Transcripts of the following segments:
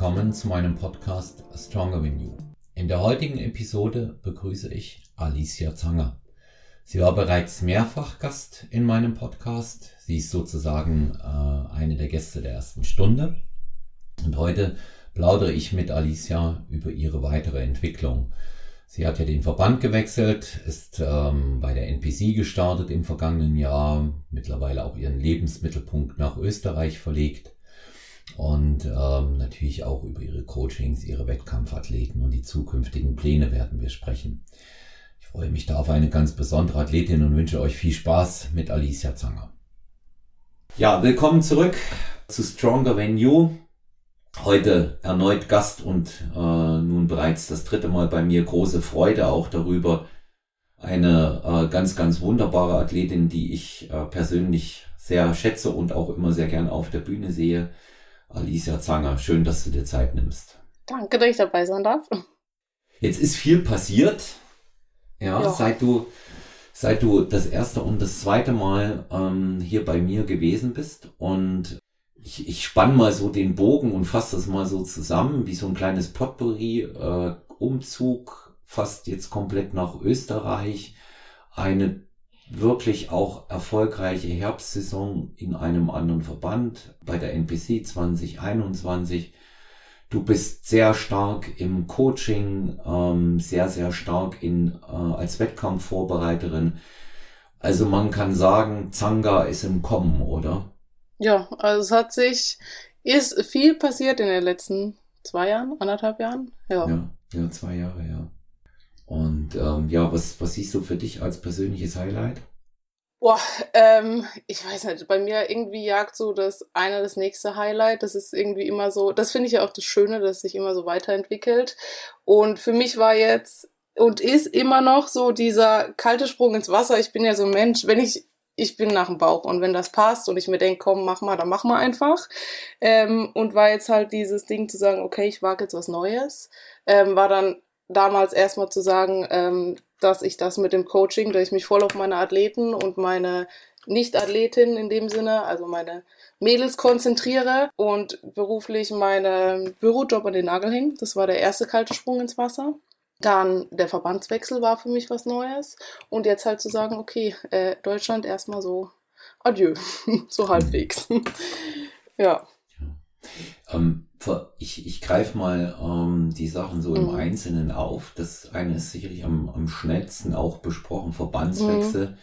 willkommen zu meinem Podcast Stronger Than You. In der heutigen Episode begrüße ich Alicia Zanger. Sie war bereits mehrfach Gast in meinem Podcast. Sie ist sozusagen äh, eine der Gäste der ersten Stunde. Und heute plaudere ich mit Alicia über ihre weitere Entwicklung. Sie hat ja den Verband gewechselt, ist ähm, bei der NPC gestartet im vergangenen Jahr, mittlerweile auch ihren Lebensmittelpunkt nach Österreich verlegt und ähm, natürlich auch über ihre Coachings, ihre Wettkampfathleten und die zukünftigen Pläne werden wir sprechen. Ich freue mich da auf eine ganz besondere Athletin und wünsche euch viel Spaß mit Alicia Zanger. Ja, willkommen zurück zu Stronger Than You. Heute erneut Gast und äh, nun bereits das dritte Mal bei mir große Freude auch darüber. Eine äh, ganz, ganz wunderbare Athletin, die ich äh, persönlich sehr schätze und auch immer sehr gern auf der Bühne sehe. Alicia Zanger, schön, dass du dir Zeit nimmst. Danke, dass ich dabei sein darf. Jetzt ist viel passiert, ja, ja. seit du seit du das erste und das zweite Mal ähm, hier bei mir gewesen bist und ich, ich spann mal so den Bogen und fasse das mal so zusammen, wie so ein kleines Potpourri, äh, Umzug fast jetzt komplett nach Österreich, eine wirklich auch erfolgreiche Herbstsaison in einem anderen Verband bei der NPC 2021. Du bist sehr stark im Coaching, ähm, sehr, sehr stark in, äh, als Wettkampfvorbereiterin. Also man kann sagen, Zanga ist im Kommen, oder? Ja, also es hat sich, ist viel passiert in den letzten zwei Jahren, anderthalb Jahren. Ja, ja, ja zwei Jahre, ja. Und ähm, ja, was, was siehst du für dich als persönliches Highlight? Boah, ähm, ich weiß nicht, bei mir irgendwie jagt so das eine das nächste Highlight. Das ist irgendwie immer so, das finde ich ja auch das Schöne, dass sich immer so weiterentwickelt. Und für mich war jetzt und ist immer noch so dieser kalte Sprung ins Wasser. Ich bin ja so ein Mensch, wenn ich ich bin nach dem Bauch und wenn das passt und ich mir denke, komm, mach mal, dann mach mal einfach. Ähm, und war jetzt halt dieses Ding zu sagen, okay, ich wage jetzt was Neues, ähm, war dann damals erstmal zu sagen, ähm, dass ich das mit dem Coaching, dass ich mich voll auf meine Athleten und meine Nicht-Athletinnen in dem Sinne, also meine Mädels konzentriere und beruflich meinen Bürojob an den Nagel hängen. Das war der erste kalte Sprung ins Wasser. Dann der Verbandswechsel war für mich was Neues. Und jetzt halt zu sagen, okay, äh, Deutschland erstmal so adieu, so halbwegs. ja. Ähm, ich, ich greife mal ähm, die Sachen so im mhm. Einzelnen auf. Das eine ist sicherlich am, am schnellsten auch besprochen, Verbandswechsel. Mhm.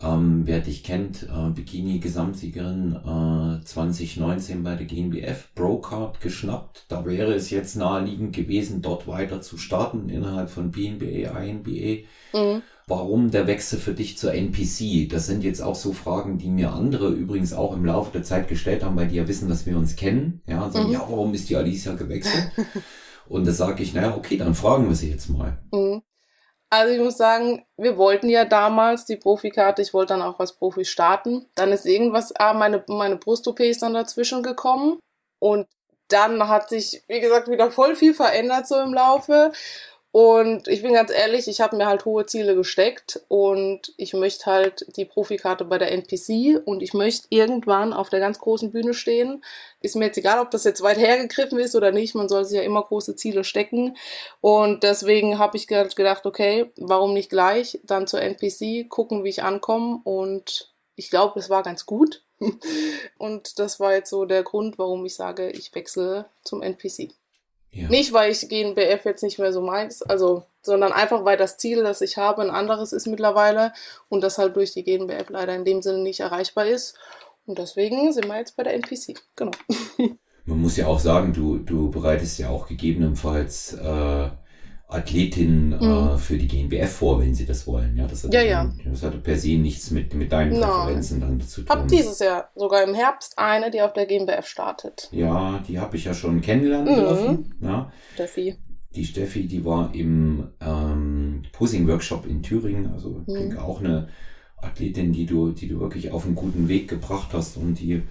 Ähm, wer dich kennt, äh, Bikini-Gesamtsiegerin äh, 2019 bei der GNBF, Brocard geschnappt. Da wäre es jetzt naheliegend gewesen, dort weiter zu starten innerhalb von BNBA, INBA. Mhm. Warum der Wechsel für dich zur NPC? Das sind jetzt auch so Fragen, die mir andere übrigens auch im Laufe der Zeit gestellt haben, weil die ja wissen, dass wir uns kennen. Ja, und sagen, mhm. ja, warum ist die Alicia gewechselt? und da sage ich, naja, okay, dann fragen wir sie jetzt mal. Mhm. Also ich muss sagen, wir wollten ja damals die Profikarte, ich wollte dann auch als Profi starten. Dann ist irgendwas, ah, meine, meine Brust-OP ist dann dazwischen gekommen. Und dann hat sich, wie gesagt, wieder voll viel verändert so im Laufe. Und ich bin ganz ehrlich, ich habe mir halt hohe Ziele gesteckt und ich möchte halt die Profikarte bei der NPC und ich möchte irgendwann auf der ganz großen Bühne stehen. Ist mir jetzt egal, ob das jetzt weit hergegriffen ist oder nicht, man soll sich ja immer große Ziele stecken. Und deswegen habe ich gedacht, okay, warum nicht gleich dann zur NPC, gucken, wie ich ankomme und ich glaube, es war ganz gut. und das war jetzt so der Grund, warum ich sage, ich wechsle zum NPC. Ja. Nicht, weil ich GNBF jetzt nicht mehr so meins, also, sondern einfach, weil das Ziel, das ich habe, ein anderes ist mittlerweile und das halt durch die GNBF leider in dem Sinne nicht erreichbar ist. Und deswegen sind wir jetzt bei der NPC. Genau. Man muss ja auch sagen, du, du bereitest ja auch gegebenenfalls äh, Athletin äh, mhm. äh, für die GNBF vor, wenn sie das wollen. Ja, das hat, ja, ja. das hat per se nichts mit, mit deinen Präferenzen dann zu tun. Hab dieses Jahr sogar im Herbst eine, die auf der GNBF startet. Ja, die habe ich ja schon kennenlernen mhm. dürfen. Ja. Steffi. Die Steffi, die war im ähm, Posing-Workshop in Thüringen. Also ich mhm. denke auch eine Athletin, die du, die du wirklich auf einen guten Weg gebracht hast und die,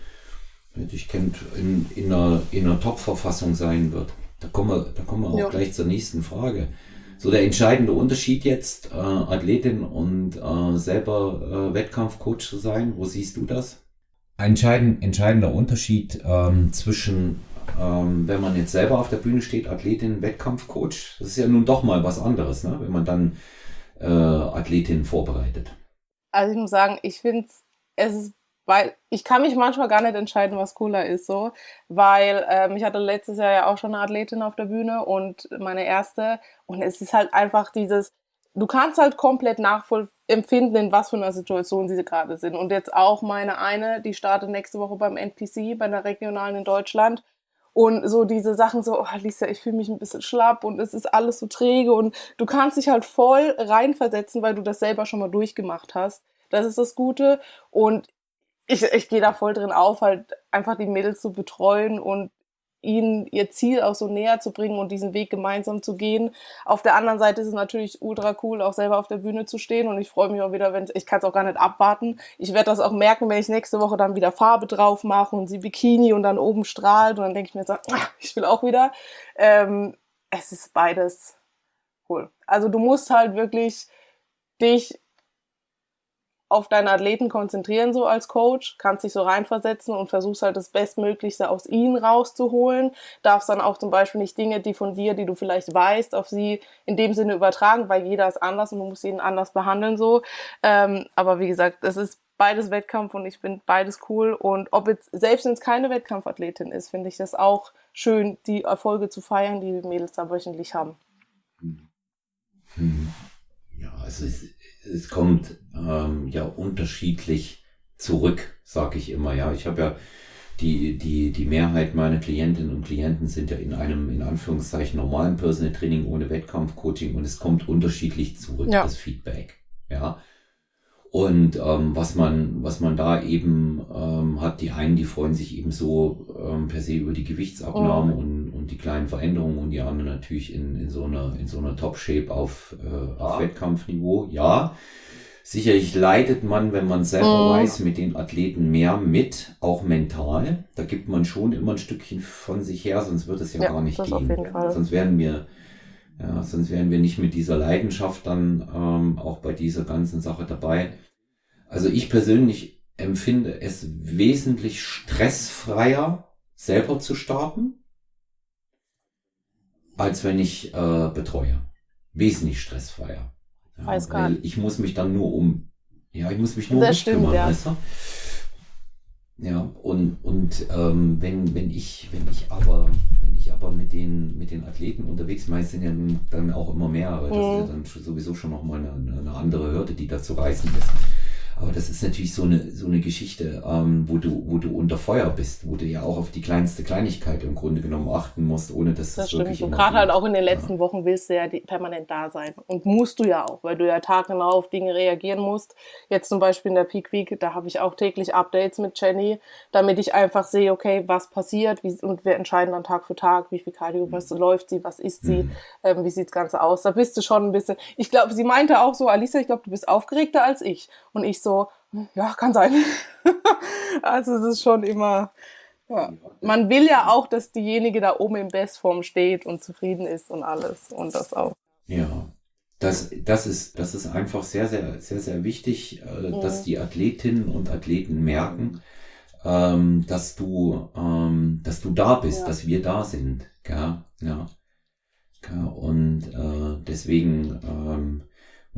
dich kennt, in, in einer, in einer Top-Verfassung sein wird. Da kommen wir, da kommen wir auch ja. gleich zur nächsten Frage. So der entscheidende Unterschied jetzt, äh, Athletin und äh, selber äh, Wettkampfcoach zu sein, wo siehst du das? Ein entscheidend, entscheidender Unterschied ähm, zwischen ähm, wenn man jetzt selber auf der Bühne steht, Athletin, Wettkampfcoach, das ist ja nun doch mal was anderes, ne? wenn man dann äh, Athletin vorbereitet. Also ich muss sagen, ich finde es ist weil ich kann mich manchmal gar nicht entscheiden, was cooler ist, so, weil ähm, ich hatte letztes Jahr ja auch schon eine Athletin auf der Bühne und meine erste. Und es ist halt einfach dieses, du kannst halt komplett nachempfinden, in was für einer Situation sie gerade sind. Und jetzt auch meine eine, die startet nächste Woche beim NPC, bei der regionalen in Deutschland. Und so diese Sachen so, oh Lisa, ich fühle mich ein bisschen schlapp und es ist alles so träge. Und du kannst dich halt voll reinversetzen, weil du das selber schon mal durchgemacht hast. Das ist das Gute. Und ich, ich gehe da voll drin auf, halt einfach die Mädels zu betreuen und ihnen ihr Ziel auch so näher zu bringen und diesen Weg gemeinsam zu gehen. Auf der anderen Seite ist es natürlich ultra cool, auch selber auf der Bühne zu stehen und ich freue mich auch wieder, wenn ich kann es auch gar nicht abwarten. Ich werde das auch merken, wenn ich nächste Woche dann wieder Farbe drauf mache und sie Bikini und dann oben strahlt und dann denke ich mir so, ah, ich will auch wieder. Ähm, es ist beides cool. Also du musst halt wirklich dich auf deine Athleten konzentrieren, so als Coach, kannst dich so reinversetzen und versuchst halt das Bestmöglichste aus ihnen rauszuholen. Darfst dann auch zum Beispiel nicht Dinge, die von dir, die du vielleicht weißt, auf sie in dem Sinne übertragen, weil jeder ist anders und du musst jeden anders behandeln, so. Ähm, aber wie gesagt, es ist beides Wettkampf und ich finde beides cool. Und ob jetzt, selbst wenn es keine Wettkampfathletin ist, finde ich das auch schön, die Erfolge zu feiern, die die Mädels da wöchentlich haben. Hm. Ja, es ist, es kommt ähm, ja unterschiedlich zurück, sage ich immer. Ja, ich habe ja die, die, die Mehrheit meiner Klientinnen und Klienten sind ja in einem, in Anführungszeichen, normalen Personal Training ohne Wettkampfcoaching und es kommt unterschiedlich zurück, ja. das Feedback. Ja. Und ähm, was man, was man da eben ähm, hat, die einen, die freuen sich eben so ähm, per se über die Gewichtsabnahme oh. und, und die kleinen Veränderungen und die anderen natürlich in, in so einer, in so einer Top-Shape auf, äh, auf Wettkampfniveau. Ja. Sicherlich leidet man, wenn man selber oh. weiß, mit den Athleten mehr mit, auch mental. Da gibt man schon immer ein Stückchen von sich her, sonst wird es ja, ja gar nicht gehen. Sonst wären wir ja, sonst wären wir nicht mit dieser Leidenschaft dann ähm, auch bei dieser ganzen Sache dabei. Also ich persönlich empfinde es wesentlich stressfreier, selber zu starten, als wenn ich äh, betreue. Wesentlich stressfreier. Ja, Weiß gar nicht. Ich muss mich dann nur um, ja, ich muss mich nur das um kümmern, ja. weißt du? Ja, und, und ähm, wenn, wenn ich, wenn ich aber, wenn ich aber mit den, mit den Athleten unterwegs bin, sind ja dann auch immer mehrere, das mhm. ist ja dann sowieso schon nochmal eine, eine andere Hürde, die da zu reißen ist. Aber das ist natürlich so eine, so eine Geschichte, ähm, wo, du, wo du unter Feuer bist, wo du ja auch auf die kleinste Kleinigkeit im Grunde genommen achten musst, ohne dass das, das wirklich. Und gerade halt auch in den letzten ja. Wochen willst du ja permanent da sein. Und musst du ja auch, weil du ja taggenau auf Dinge reagieren musst. Jetzt zum Beispiel in der Peak Week, da habe ich auch täglich Updates mit Jenny, damit ich einfach sehe, okay, was passiert wie, und wir entscheiden dann Tag für Tag, wie viel Cardio, mhm. was läuft sie, was isst sie, mhm. ähm, wie sieht das Ganze aus. Da bist du schon ein bisschen. Ich glaube, sie meinte auch so, Alisa, ich glaube, du bist aufgeregter als ich. Und ich so, ja, kann sein. also es ist schon immer, ja. man will ja auch, dass diejenige da oben in Bestform steht und zufrieden ist und alles und das auch. Ja, das, das, ist, das ist einfach sehr, sehr, sehr, sehr wichtig, äh, mhm. dass die Athletinnen und Athleten merken, ähm, dass du, ähm, dass du da bist, ja. dass wir da sind. Ja, ja. ja und äh, deswegen ähm,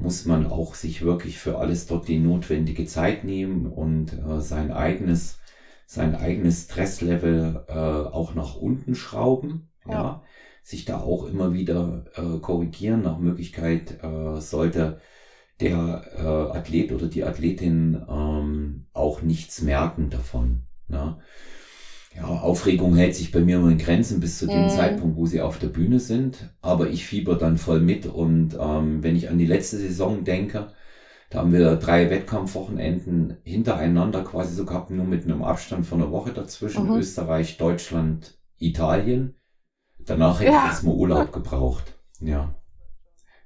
muss man auch sich wirklich für alles dort die notwendige Zeit nehmen und äh, sein eigenes, sein eigenes Stresslevel äh, auch nach unten schrauben. Ja. ja. Sich da auch immer wieder äh, korrigieren. Nach Möglichkeit äh, sollte der äh, Athlet oder die Athletin ähm, auch nichts merken davon. Ja ja, Aufregung hält sich bei mir immer in Grenzen bis zu dem mhm. Zeitpunkt, wo sie auf der Bühne sind. Aber ich fieber dann voll mit. Und ähm, wenn ich an die letzte Saison denke, da haben wir drei Wettkampfwochenenden hintereinander quasi so gehabt, nur mit einem Abstand von einer Woche dazwischen. Mhm. Österreich, Deutschland, Italien. Danach hätte ja. ich erstmal Urlaub gebraucht. Ja.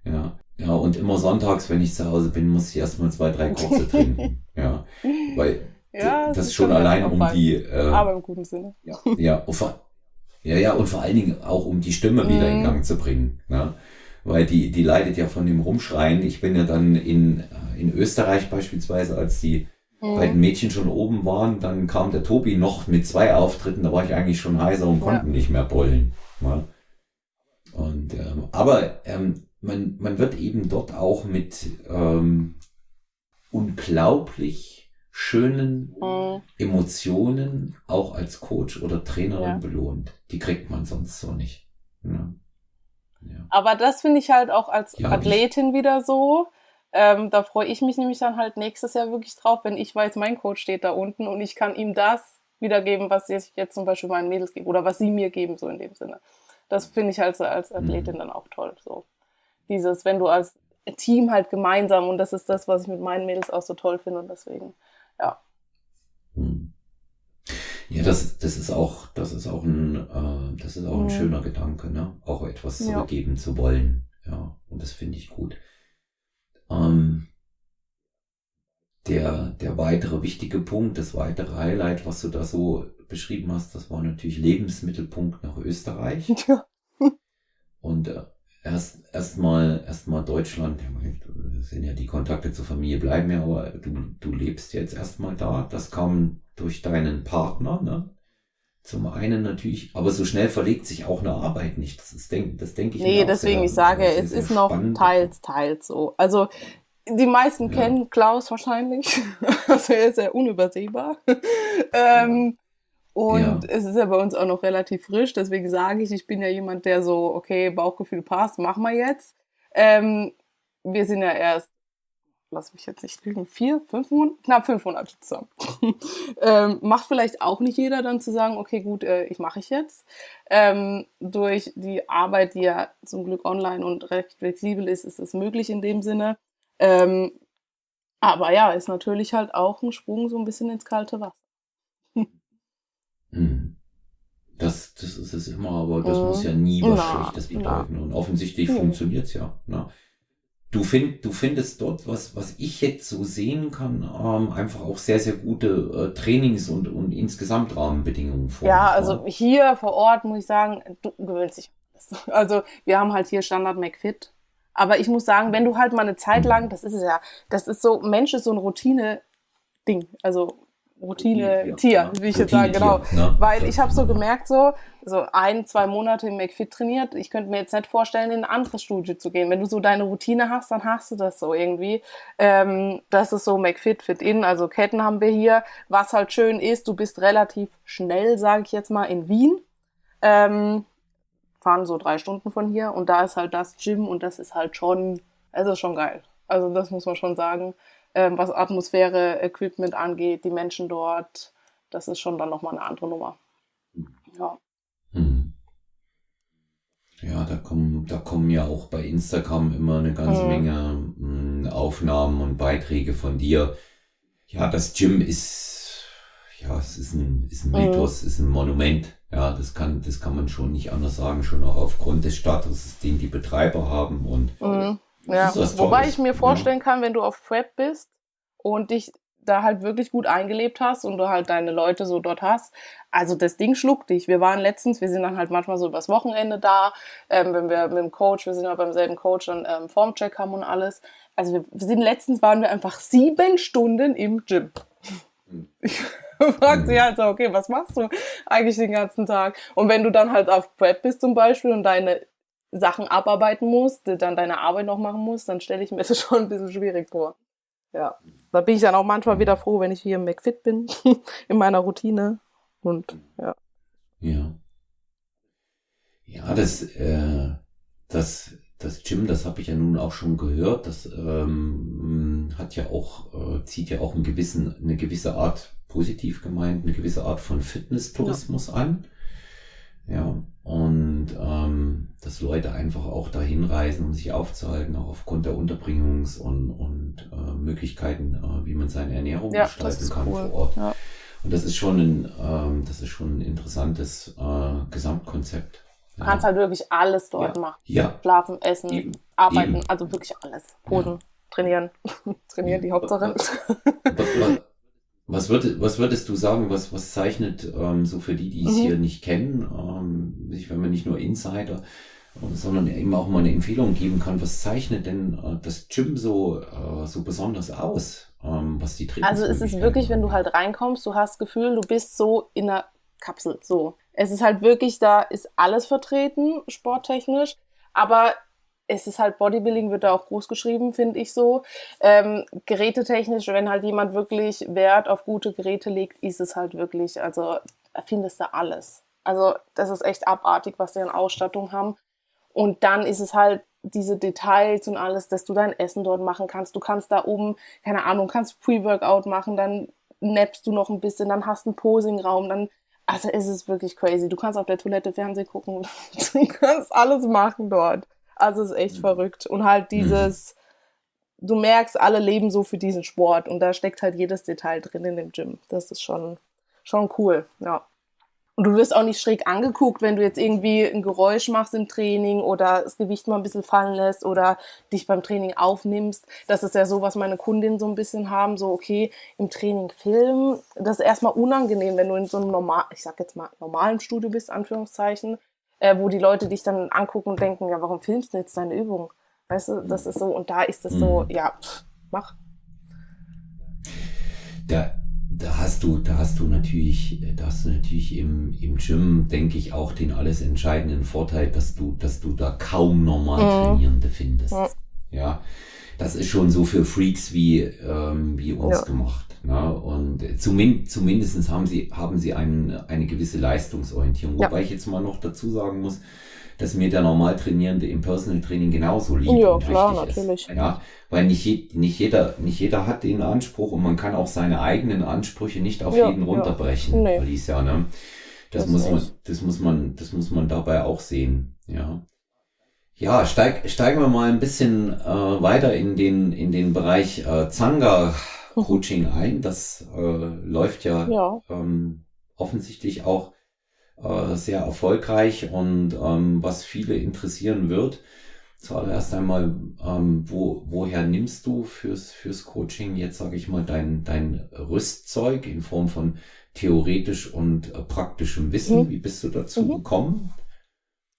Ja. Ja, und immer sonntags, wenn ich zu Hause bin, muss ich erstmal zwei, drei kurze trinken. Ja. Weil ja, das, das ist schon allein um die. Äh, aber im guten Sinne. Ja, ja, und vor, ja, ja, und vor allen Dingen auch um die Stimme wieder in mhm. Gang zu bringen. Ne? Weil die, die leidet ja von dem Rumschreien. Ich bin ja dann in, in Österreich beispielsweise, als die mhm. bei den Mädchen schon oben waren, dann kam der Tobi noch mit zwei Auftritten, da war ich eigentlich schon heiser und konnte ja. nicht mehr bollen. Ja. Und ähm, aber ähm, man, man wird eben dort auch mit ähm, unglaublich schönen mhm. Emotionen auch als Coach oder Trainerin ja. belohnt. Die kriegt man sonst so nicht. Ja. Ja. Aber das finde ich halt auch als Athletin ich. wieder so. Ähm, da freue ich mich nämlich dann halt nächstes Jahr wirklich drauf, wenn ich weiß, mein Coach steht da unten und ich kann ihm das wiedergeben, was ich jetzt zum Beispiel meinen Mädels gebe oder was sie mir geben, so in dem Sinne. Das finde ich halt so als Athletin mhm. dann auch toll. So dieses, wenn du als Team halt gemeinsam und das ist das, was ich mit meinen Mädels auch so toll finde und deswegen, ja. Mhm. Ja, das, das ist auch, das ist auch ein, äh, das ist auch ein mhm. schöner Gedanke, ne? Auch etwas zurückgeben ja. zu wollen. Ja, und das finde ich gut. Ähm, der, der weitere wichtige Punkt, das weitere Highlight, was du da so beschrieben hast, das war natürlich Lebensmittelpunkt nach Österreich. Ja. Und äh, erst erstmal erstmal Deutschland, ja, sind ja die Kontakte zur Familie bleiben ja, aber du, du lebst jetzt erstmal da. Das kam durch deinen Partner, ne? Zum einen natürlich, aber so schnell verlegt sich auch eine Arbeit nicht. Das ist, denk, das denke ich. Nee, deswegen, sehr, ich sage, es ist noch teils, teils so. Also, die meisten ja. kennen Klaus wahrscheinlich. also, er ist sehr unübersehbar. ähm, und ja. es ist ja bei uns auch noch relativ frisch. Deswegen sage ich, ich bin ja jemand, der so, okay, Bauchgefühl passt, machen wir jetzt. Ähm, wir sind ja erst lass mich jetzt nicht lügen, vier, fünf Monate, knapp fünf Monate zusammen. ähm, macht vielleicht auch nicht jeder dann zu sagen, okay, gut, äh, ich mache ich jetzt. Ähm, durch die Arbeit, die ja zum Glück online und recht flexibel ist, ist es möglich in dem Sinne. Ähm, aber ja, ist natürlich halt auch ein Sprung so ein bisschen ins kalte Wasser. hm. Das, das ist es immer, aber das mhm. muss ja nie was na, Schlechtes bedeuten. Na. Und offensichtlich mhm. funktioniert es ja. Ne? Du, find, du findest dort, was, was ich jetzt so sehen kann, ähm, einfach auch sehr, sehr gute äh, Trainings- und, und insgesamt Rahmenbedingungen vor. Ja, also hier vor Ort muss ich sagen, du gewöhnst dich. Also wir haben halt hier Standard McFit. Aber ich muss sagen, wenn du halt mal eine Zeit lang, das ist es ja, das ist so, Mensch ist so ein Routine-Ding. Also Routine-Tier, wie ich jetzt sage, genau. Ne? Weil ich habe so gemerkt, so, so ein, zwei Monate im McFit trainiert. Ich könnte mir jetzt nicht vorstellen, in ein anderes Studio zu gehen. Wenn du so deine Routine hast, dann hast du das so irgendwie. Ähm, das ist so McFit, Fit In, also Ketten haben wir hier. Was halt schön ist, du bist relativ schnell, sage ich jetzt mal, in Wien. Ähm, fahren so drei Stunden von hier und da ist halt das Gym und das ist halt schon, es ist schon geil. Also das muss man schon sagen ähm, was Atmosphäre, Equipment angeht, die Menschen dort, das ist schon dann nochmal eine andere Nummer. Ja. Hm. Ja, da kommen, da kommen ja auch bei Instagram immer eine ganze hm. Menge mh, hm, Aufnahmen und Beiträge von dir. Ja, das Gym ist, ja, es ist ein, ist ein hm. Mythos, hm. ist ein Monument. Ja, das kann, das kann man schon nicht anders sagen, schon auch aufgrund des Statuses, den die Betreiber haben und hm. Ja, wobei ich mir vorstellen ja. kann, wenn du auf Prep bist und dich da halt wirklich gut eingelebt hast und du halt deine Leute so dort hast. Also das Ding schluckt dich. Wir waren letztens, wir sind dann halt manchmal so übers Wochenende da, ähm, wenn wir mit dem Coach, wir sind ja beim selben Coach dann ähm, Formcheck haben und alles. Also wir, wir sind letztens waren wir einfach sieben Stunden im Gym. Ich frag sie halt so, okay, was machst du eigentlich den ganzen Tag? Und wenn du dann halt auf Prep bist zum Beispiel und deine Sachen abarbeiten musst, dann deine Arbeit noch machen musst, dann stelle ich mir das schon ein bisschen schwierig vor. Ja, da bin ich dann auch manchmal wieder froh, wenn ich hier im McFit bin, in meiner Routine. Und ja. Ja. Ja, das, äh, das, das Gym, das habe ich ja nun auch schon gehört, das ähm, hat ja auch, äh, zieht ja auch einen gewissen, eine gewisse Art, positiv gemeint, eine gewisse Art von Fitness-Tourismus ja. an. Ja, und ähm, dass Leute einfach auch dahin reisen, um sich aufzuhalten, auch aufgrund der Unterbringungs- und, und äh, Möglichkeiten, äh, wie man seine Ernährung ja, gestalten kann cool. vor Ort. Ja. Und das ist schon ein, ähm, das ist schon ein interessantes äh, Gesamtkonzept. Du kannst halt wirklich alles dort ja. machen. Ja. Schlafen, essen, Eben. arbeiten, Eben. also wirklich alles. Posen, trainieren. trainieren, die Hauptsache. Was, würd, was würdest du sagen, was, was zeichnet ähm, so für die, die es mhm. hier nicht kennen, ähm, wenn man nicht nur Insider, sondern eben auch mal eine Empfehlung geben kann, was zeichnet denn äh, das Gym so, äh, so besonders aus? ähm, was die Also es ist wirklich, wenn du halt reinkommst, du hast das Gefühl, du bist so in einer Kapsel. So. Es ist halt wirklich, da ist alles vertreten, sporttechnisch, aber es ist halt Bodybuilding, wird da auch groß geschrieben, finde ich so. Ähm, gerätetechnisch, wenn halt jemand wirklich Wert auf gute Geräte legt, ist es halt wirklich, also findest du alles. Also das ist echt abartig, was die an Ausstattung haben. Und dann ist es halt diese Details und alles, dass du dein Essen dort machen kannst. Du kannst da oben, keine Ahnung, kannst Pre-Workout machen, dann nappst du noch ein bisschen, dann hast du einen Posing-Raum, dann, also es ist wirklich crazy. Du kannst auf der Toilette Fernsehen gucken, du kannst alles machen dort. Also es ist echt mhm. verrückt. Und halt mhm. dieses, mhm. du merkst, alle leben so für diesen Sport und da steckt halt jedes Detail drin in dem Gym. Das ist schon, schon cool, ja. Und du wirst auch nicht schräg angeguckt, wenn du jetzt irgendwie ein Geräusch machst im Training oder das Gewicht mal ein bisschen fallen lässt oder dich beim Training aufnimmst. Das ist ja so, was meine Kundinnen so ein bisschen haben. So, okay, im Training filmen, das ist erstmal unangenehm, wenn du in so einem normal, ich sag jetzt mal, normalen Studio bist, Anführungszeichen, äh, wo die Leute dich dann angucken und denken, ja, warum filmst du jetzt deine Übung? Weißt du, das ist so, und da ist es so, mhm. ja, pff, mach. Der da hast du, da hast du natürlich, da hast du natürlich im, im Gym, denke ich, auch den alles entscheidenden Vorteil, dass du, dass du da kaum normal mhm. Trainierende findest. Mhm. Ja, das ist schon so für Freaks wie, ähm, wie uns ja. gemacht. Ne? Und zumindest, zumindest haben sie, haben sie ein, eine gewisse Leistungsorientierung. Ja. Wobei ich jetzt mal noch dazu sagen muss, dass mir der normal Trainierende im Personal Training genauso liegt. Ja, klar, natürlich. Ist. Ja, weil nicht, nicht, jeder, nicht jeder hat den Anspruch und man kann auch seine eigenen Ansprüche nicht auf ja, jeden runterbrechen, nee. Alicia, ne? Das, das muss man, das muss man, das muss man dabei auch sehen, ja. Ja, steig, steigen wir mal ein bisschen äh, weiter in den, in den Bereich äh, Zanga-Coaching ein. Das äh, läuft ja, ja. Ähm, offensichtlich auch äh, sehr erfolgreich und ähm, was viele interessieren wird. Zuallererst einmal, ähm, wo, woher nimmst du fürs, fürs Coaching jetzt, sage ich mal, dein, dein Rüstzeug in Form von theoretisch und äh, praktischem Wissen? Mhm. Wie bist du dazu mhm. gekommen?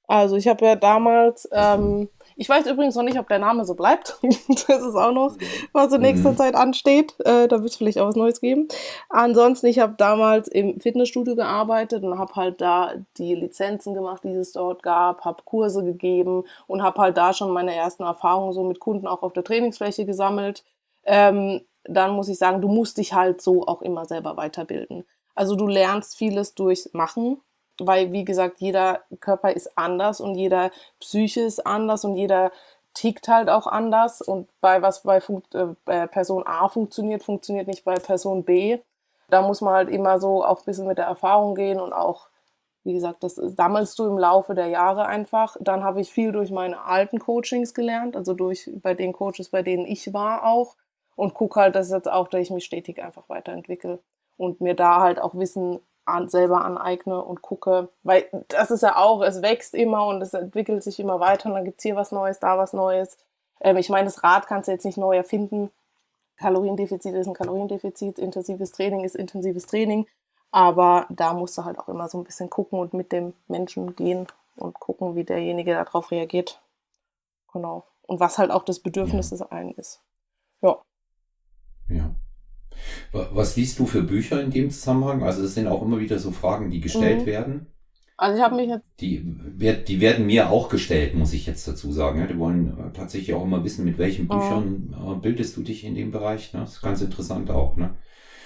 Also ich habe ja damals ähm, ich weiß übrigens noch nicht, ob der Name so bleibt. das ist auch noch, was in nächster mhm. Zeit ansteht. Äh, da wird es vielleicht auch was Neues geben. Ansonsten, ich habe damals im Fitnessstudio gearbeitet und habe halt da die Lizenzen gemacht, die es dort gab, habe Kurse gegeben und habe halt da schon meine ersten Erfahrungen so mit Kunden auch auf der Trainingsfläche gesammelt. Ähm, dann muss ich sagen, du musst dich halt so auch immer selber weiterbilden. Also du lernst vieles durchs Machen, weil, wie gesagt, jeder Körper ist anders und jeder Psyche ist anders und jeder tickt halt auch anders und bei was bei äh, Person A funktioniert, funktioniert nicht bei Person B. Da muss man halt immer so auch ein bisschen mit der Erfahrung gehen und auch, wie gesagt, das sammelst du im Laufe der Jahre einfach. Dann habe ich viel durch meine alten Coachings gelernt, also durch bei den Coaches, bei denen ich war auch und gucke halt, dass jetzt auch, dass ich mich stetig einfach weiterentwickle und mir da halt auch Wissen selber aneigne und gucke, weil das ist ja auch, es wächst immer und es entwickelt sich immer weiter und dann gibt's hier was Neues, da was Neues. Ähm, ich meine, das Rad kannst du jetzt nicht neu erfinden. Kaloriendefizit ist ein Kaloriendefizit, intensives Training ist intensives Training, aber da musst du halt auch immer so ein bisschen gucken und mit dem Menschen gehen und gucken, wie derjenige darauf reagiert. Genau. Und was halt auch das Bedürfnis des einen ist. Ja. Was liest du für Bücher in dem Zusammenhang? Also es sind auch immer wieder so Fragen, die gestellt mhm. werden. Also ich habe mich jetzt. Die, die werden mir auch gestellt, muss ich jetzt dazu sagen. Die wollen äh, tatsächlich auch immer wissen, mit welchen oh. Büchern mhm. bildest du dich in dem Bereich. Ne? Das ist ganz interessant auch. Ne?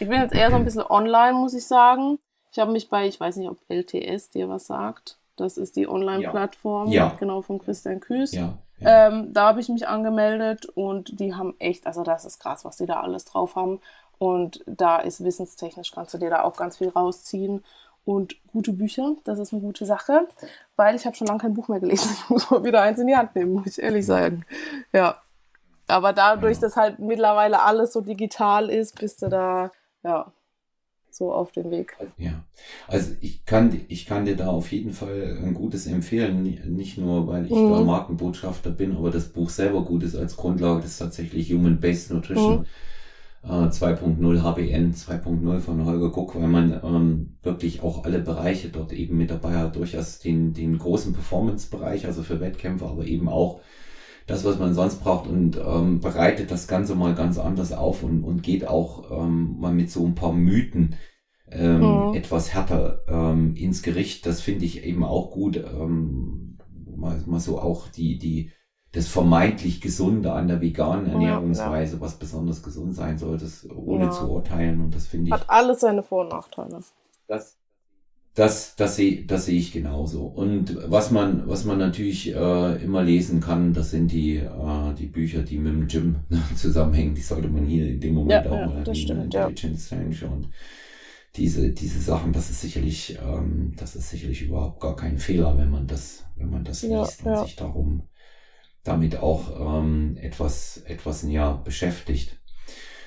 Ich bin jetzt eher so ein bisschen online, muss ich sagen. Ich habe mich bei, ich weiß nicht, ob LTS dir was sagt. Das ist die Online-Plattform, ja. genau von Christian Küß. Ja, ja. Ähm, da habe ich mich angemeldet und die haben echt, also das ist krass, was die da alles drauf haben. Und da ist wissenstechnisch, kannst du dir da auch ganz viel rausziehen. Und gute Bücher, das ist eine gute Sache, weil ich habe schon lange kein Buch mehr gelesen. Ich muss mal wieder eins in die Hand nehmen, muss ich ehrlich sagen. Ja. Aber dadurch, dass halt mittlerweile alles so digital ist, bist du da, ja, so auf dem Weg. Ja, also ich kann, ich kann dir da auf jeden Fall ein gutes empfehlen, nicht nur, weil ich mhm. da Markenbotschafter bin, aber das Buch selber gut ist als Grundlage, das ist tatsächlich Human Based Nutrition. Mhm 2.0 HBN 2.0 von Holger Guck, weil man ähm, wirklich auch alle Bereiche dort eben mit dabei hat, durchaus den, den großen Performance-Bereich, also für Wettkämpfe, aber eben auch das, was man sonst braucht und ähm, bereitet das Ganze mal ganz anders auf und, und geht auch ähm, mal mit so ein paar Mythen ähm, mhm. etwas härter ähm, ins Gericht. Das finde ich eben auch gut. Ähm, mal, mal so auch die, die, das vermeintlich Gesunde an der veganen Ernährungsweise, ja, ja. was besonders gesund sein soll, das ohne ja. zu urteilen. Und das finde ich. Hat alles seine Vor- und Nachteile. Das, das, das sehe das sehe ich genauso. Und was man, was man natürlich äh, immer lesen kann, das sind die, äh, die Bücher, die mit dem Gym zusammenhängen. Die sollte man hier in dem Moment auch ja, mal erwähnen. Intelligence ja. Change und diese, diese Sachen, das ist sicherlich, ähm, das ist sicherlich überhaupt gar kein Fehler, wenn man das, wenn man das liest und sich darum damit auch ähm, etwas, etwas näher beschäftigt.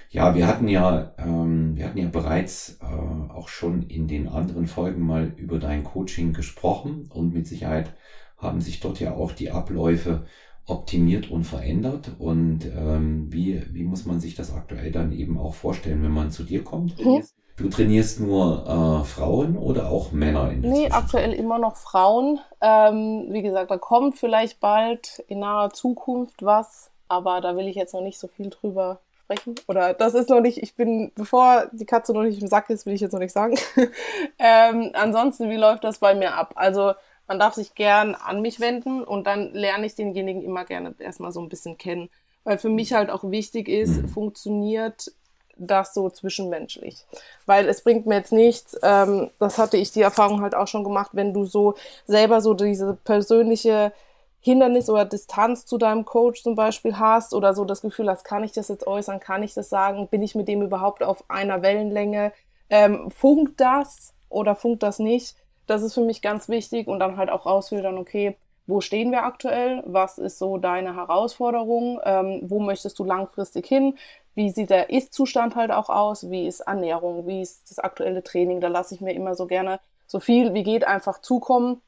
Ja, wir hatten ja, ähm, wir hatten ja bereits äh, auch schon in den anderen Folgen mal über dein Coaching gesprochen und mit Sicherheit haben sich dort ja auch die Abläufe optimiert und verändert. Und ähm, wie, wie muss man sich das aktuell dann eben auch vorstellen, wenn man zu dir kommt? Mhm. Du trainierst nur äh, Frauen oder auch Männer in der Nee, aktuell immer noch Frauen. Ähm, wie gesagt, da kommt vielleicht bald in naher Zukunft was, aber da will ich jetzt noch nicht so viel drüber sprechen. Oder das ist noch nicht, ich bin, bevor die Katze noch nicht im Sack ist, will ich jetzt noch nicht sagen. ähm, ansonsten, wie läuft das bei mir ab? Also, man darf sich gern an mich wenden und dann lerne ich denjenigen immer gerne erstmal so ein bisschen kennen. Weil für mich halt auch wichtig ist, funktioniert das so zwischenmenschlich. Weil es bringt mir jetzt nichts, ähm, das hatte ich die Erfahrung halt auch schon gemacht, wenn du so selber so diese persönliche Hindernis oder Distanz zu deinem Coach zum Beispiel hast oder so das Gefühl hast, kann ich das jetzt äußern, kann ich das sagen, bin ich mit dem überhaupt auf einer Wellenlänge, ähm, funkt das oder funkt das nicht, das ist für mich ganz wichtig und dann halt auch rausfiltern, okay, wo stehen wir aktuell, was ist so deine Herausforderung, ähm, wo möchtest du langfristig hin, wie sieht der Ist-Zustand halt auch aus, wie ist Ernährung, wie ist das aktuelle Training, da lasse ich mir immer so gerne so viel wie geht einfach zukommen.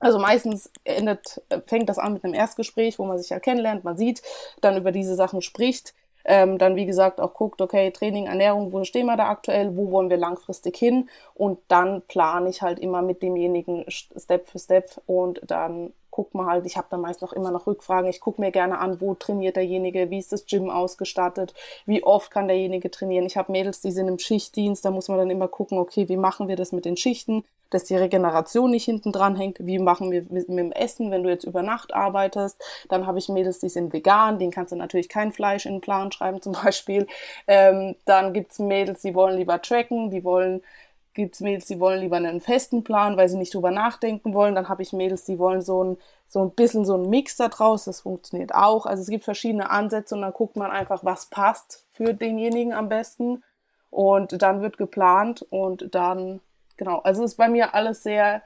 Also meistens endet, fängt das an mit einem Erstgespräch, wo man sich ja kennenlernt, man sieht, dann über diese Sachen spricht, ähm, dann wie gesagt auch guckt, okay, Training, Ernährung, wo stehen wir da aktuell, wo wollen wir langfristig hin? Und dann plane ich halt immer mit demjenigen Step für Step und dann guckt man halt, ich habe dann meist noch immer noch Rückfragen, ich gucke mir gerne an, wo trainiert derjenige, wie ist das Gym ausgestattet, wie oft kann derjenige trainieren. Ich habe Mädels, die sind im Schichtdienst, da muss man dann immer gucken, okay, wie machen wir das mit den Schichten, dass die Regeneration nicht hinten dran hängt, wie machen wir mit, mit dem Essen, wenn du jetzt über Nacht arbeitest. Dann habe ich Mädels, die sind vegan, denen kannst du natürlich kein Fleisch in den Plan schreiben zum Beispiel. Ähm, dann gibt's Mädels, die wollen lieber tracken, die wollen gibt es Mädels, die wollen lieber einen festen Plan, weil sie nicht drüber nachdenken wollen. Dann habe ich Mädels, die wollen so ein, so ein bisschen so ein Mix da draus. Das funktioniert auch. Also es gibt verschiedene Ansätze und dann guckt man einfach, was passt für denjenigen am besten. Und dann wird geplant und dann, genau. Also ist bei mir alles sehr,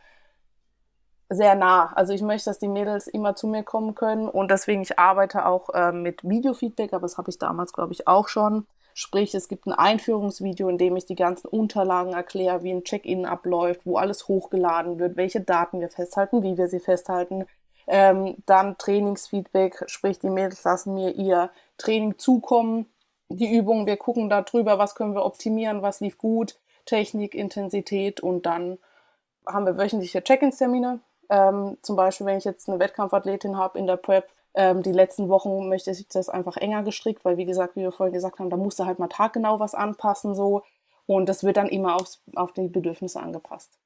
sehr nah. Also ich möchte, dass die Mädels immer zu mir kommen können und deswegen ich arbeite auch äh, mit Videofeedback, aber das habe ich damals, glaube ich, auch schon Sprich, es gibt ein Einführungsvideo, in dem ich die ganzen Unterlagen erkläre, wie ein Check-in abläuft, wo alles hochgeladen wird, welche Daten wir festhalten, wie wir sie festhalten. Ähm, dann Trainingsfeedback, sprich, die Mädels lassen mir ihr Training zukommen, die Übungen, wir gucken da drüber, was können wir optimieren, was lief gut, Technik, Intensität und dann haben wir wöchentliche Check-ins-Termine. Ähm, zum Beispiel, wenn ich jetzt eine Wettkampfathletin habe in der Prep, ähm, die letzten Wochen möchte ich das einfach enger gestrickt, weil wie gesagt, wie wir vorhin gesagt haben, da musste halt mal taggenau was anpassen so. Und das wird dann immer aufs, auf die Bedürfnisse angepasst.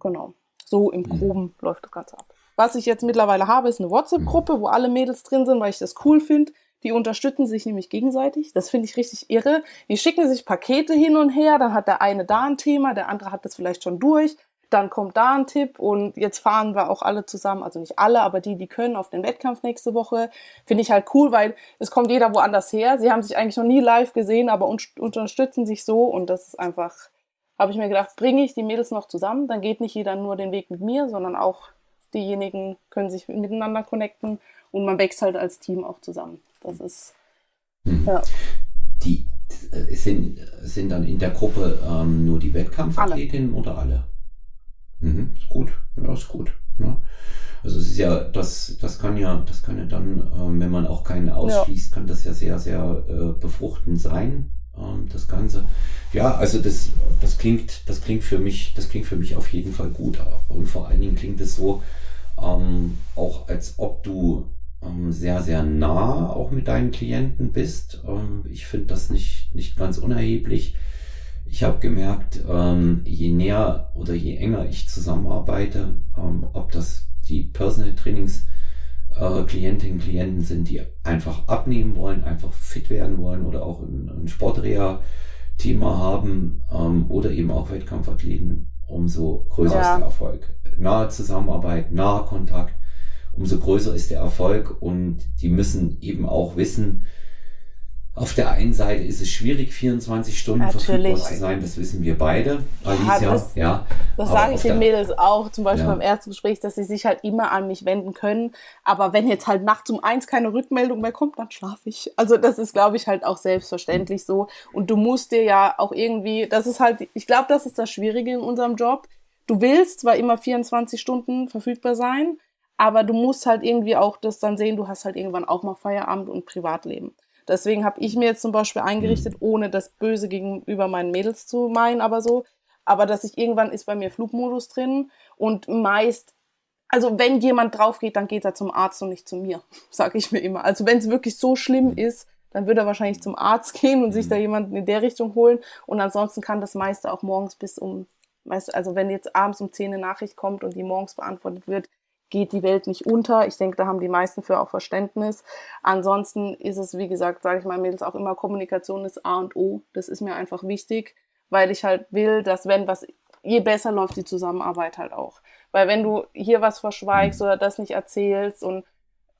Genau. So im mhm. Groben läuft das Ganze ab. Was ich jetzt mittlerweile habe, ist eine WhatsApp-Gruppe, wo alle Mädels drin sind, weil ich das cool finde. Die unterstützen sich nämlich gegenseitig. Das finde ich richtig irre. Die schicken sich Pakete hin und her. Dann hat der eine da ein Thema, der andere hat das vielleicht schon durch dann kommt da ein Tipp und jetzt fahren wir auch alle zusammen, also nicht alle, aber die, die können, auf den Wettkampf nächste Woche. Finde ich halt cool, weil es kommt jeder woanders her. Sie haben sich eigentlich noch nie live gesehen, aber un unterstützen sich so und das ist einfach, habe ich mir gedacht, bringe ich die Mädels noch zusammen, dann geht nicht jeder nur den Weg mit mir, sondern auch diejenigen können sich miteinander connecten und man wächst halt als Team auch zusammen. Das ist, mhm. ja. Die äh, sind, sind dann in der Gruppe ähm, nur die Wettkampfathletinnen oder alle? Mhm, ist gut. Ja, ist gut. Ja. Also es ist ja, das, das kann ja, das kann ja dann, ähm, wenn man auch keinen ausschließt, ja. kann das ja sehr, sehr äh, befruchtend sein, ähm, das Ganze. Ja, also das, das klingt, das klingt für mich, das klingt für mich auf jeden Fall gut. Und vor allen Dingen klingt es so, ähm, auch als ob du ähm, sehr, sehr nah auch mit deinen Klienten bist. Ähm, ich finde das nicht, nicht ganz unerheblich. Ich habe gemerkt, ähm, je näher oder je enger ich zusammenarbeite, ähm, ob das die Personal Trainings äh, Klientinnen und Klienten sind, die einfach abnehmen wollen, einfach fit werden wollen oder auch ein, ein Sportreha-Thema haben ähm, oder eben auch Wettkampfathleten, umso größer ja. ist der Erfolg. Nahe Zusammenarbeit, nahe Kontakt, umso größer ist der Erfolg und die müssen eben auch wissen, auf der einen Seite ist es schwierig, 24 Stunden Natürlich. verfügbar zu sein, das wissen wir beide. Alicia, ja, das, ja. Das sage ich den Mädels auch, zum Beispiel ja. beim ersten Gespräch, dass sie sich halt immer an mich wenden können. Aber wenn jetzt halt nachts um eins keine Rückmeldung mehr kommt, dann schlafe ich. Also das ist, glaube ich, halt auch selbstverständlich so. Und du musst dir ja auch irgendwie, das ist halt, ich glaube, das ist das Schwierige in unserem Job. Du willst zwar immer 24 Stunden verfügbar sein, aber du musst halt irgendwie auch das dann sehen, du hast halt irgendwann auch mal Feierabend und Privatleben. Deswegen habe ich mir jetzt zum Beispiel eingerichtet, mhm. ohne das Böse gegenüber meinen Mädels zu meinen, aber so, aber dass ich irgendwann ist bei mir Flugmodus drin und meist, also wenn jemand drauf geht, dann geht er zum Arzt und nicht zu mir, sage ich mir immer. Also wenn es wirklich so schlimm mhm. ist, dann würde er wahrscheinlich zum Arzt gehen und sich da mhm. jemanden in der Richtung holen. Und ansonsten kann das meiste auch morgens bis um, also wenn jetzt abends um 10 eine Nachricht kommt und die morgens beantwortet wird, geht die Welt nicht unter. Ich denke, da haben die meisten für auch Verständnis. Ansonsten ist es, wie gesagt, sage ich mal Mädels auch immer, Kommunikation ist A und O. Das ist mir einfach wichtig, weil ich halt will, dass wenn was, je besser läuft die Zusammenarbeit halt auch. Weil wenn du hier was verschweigst oder das nicht erzählst und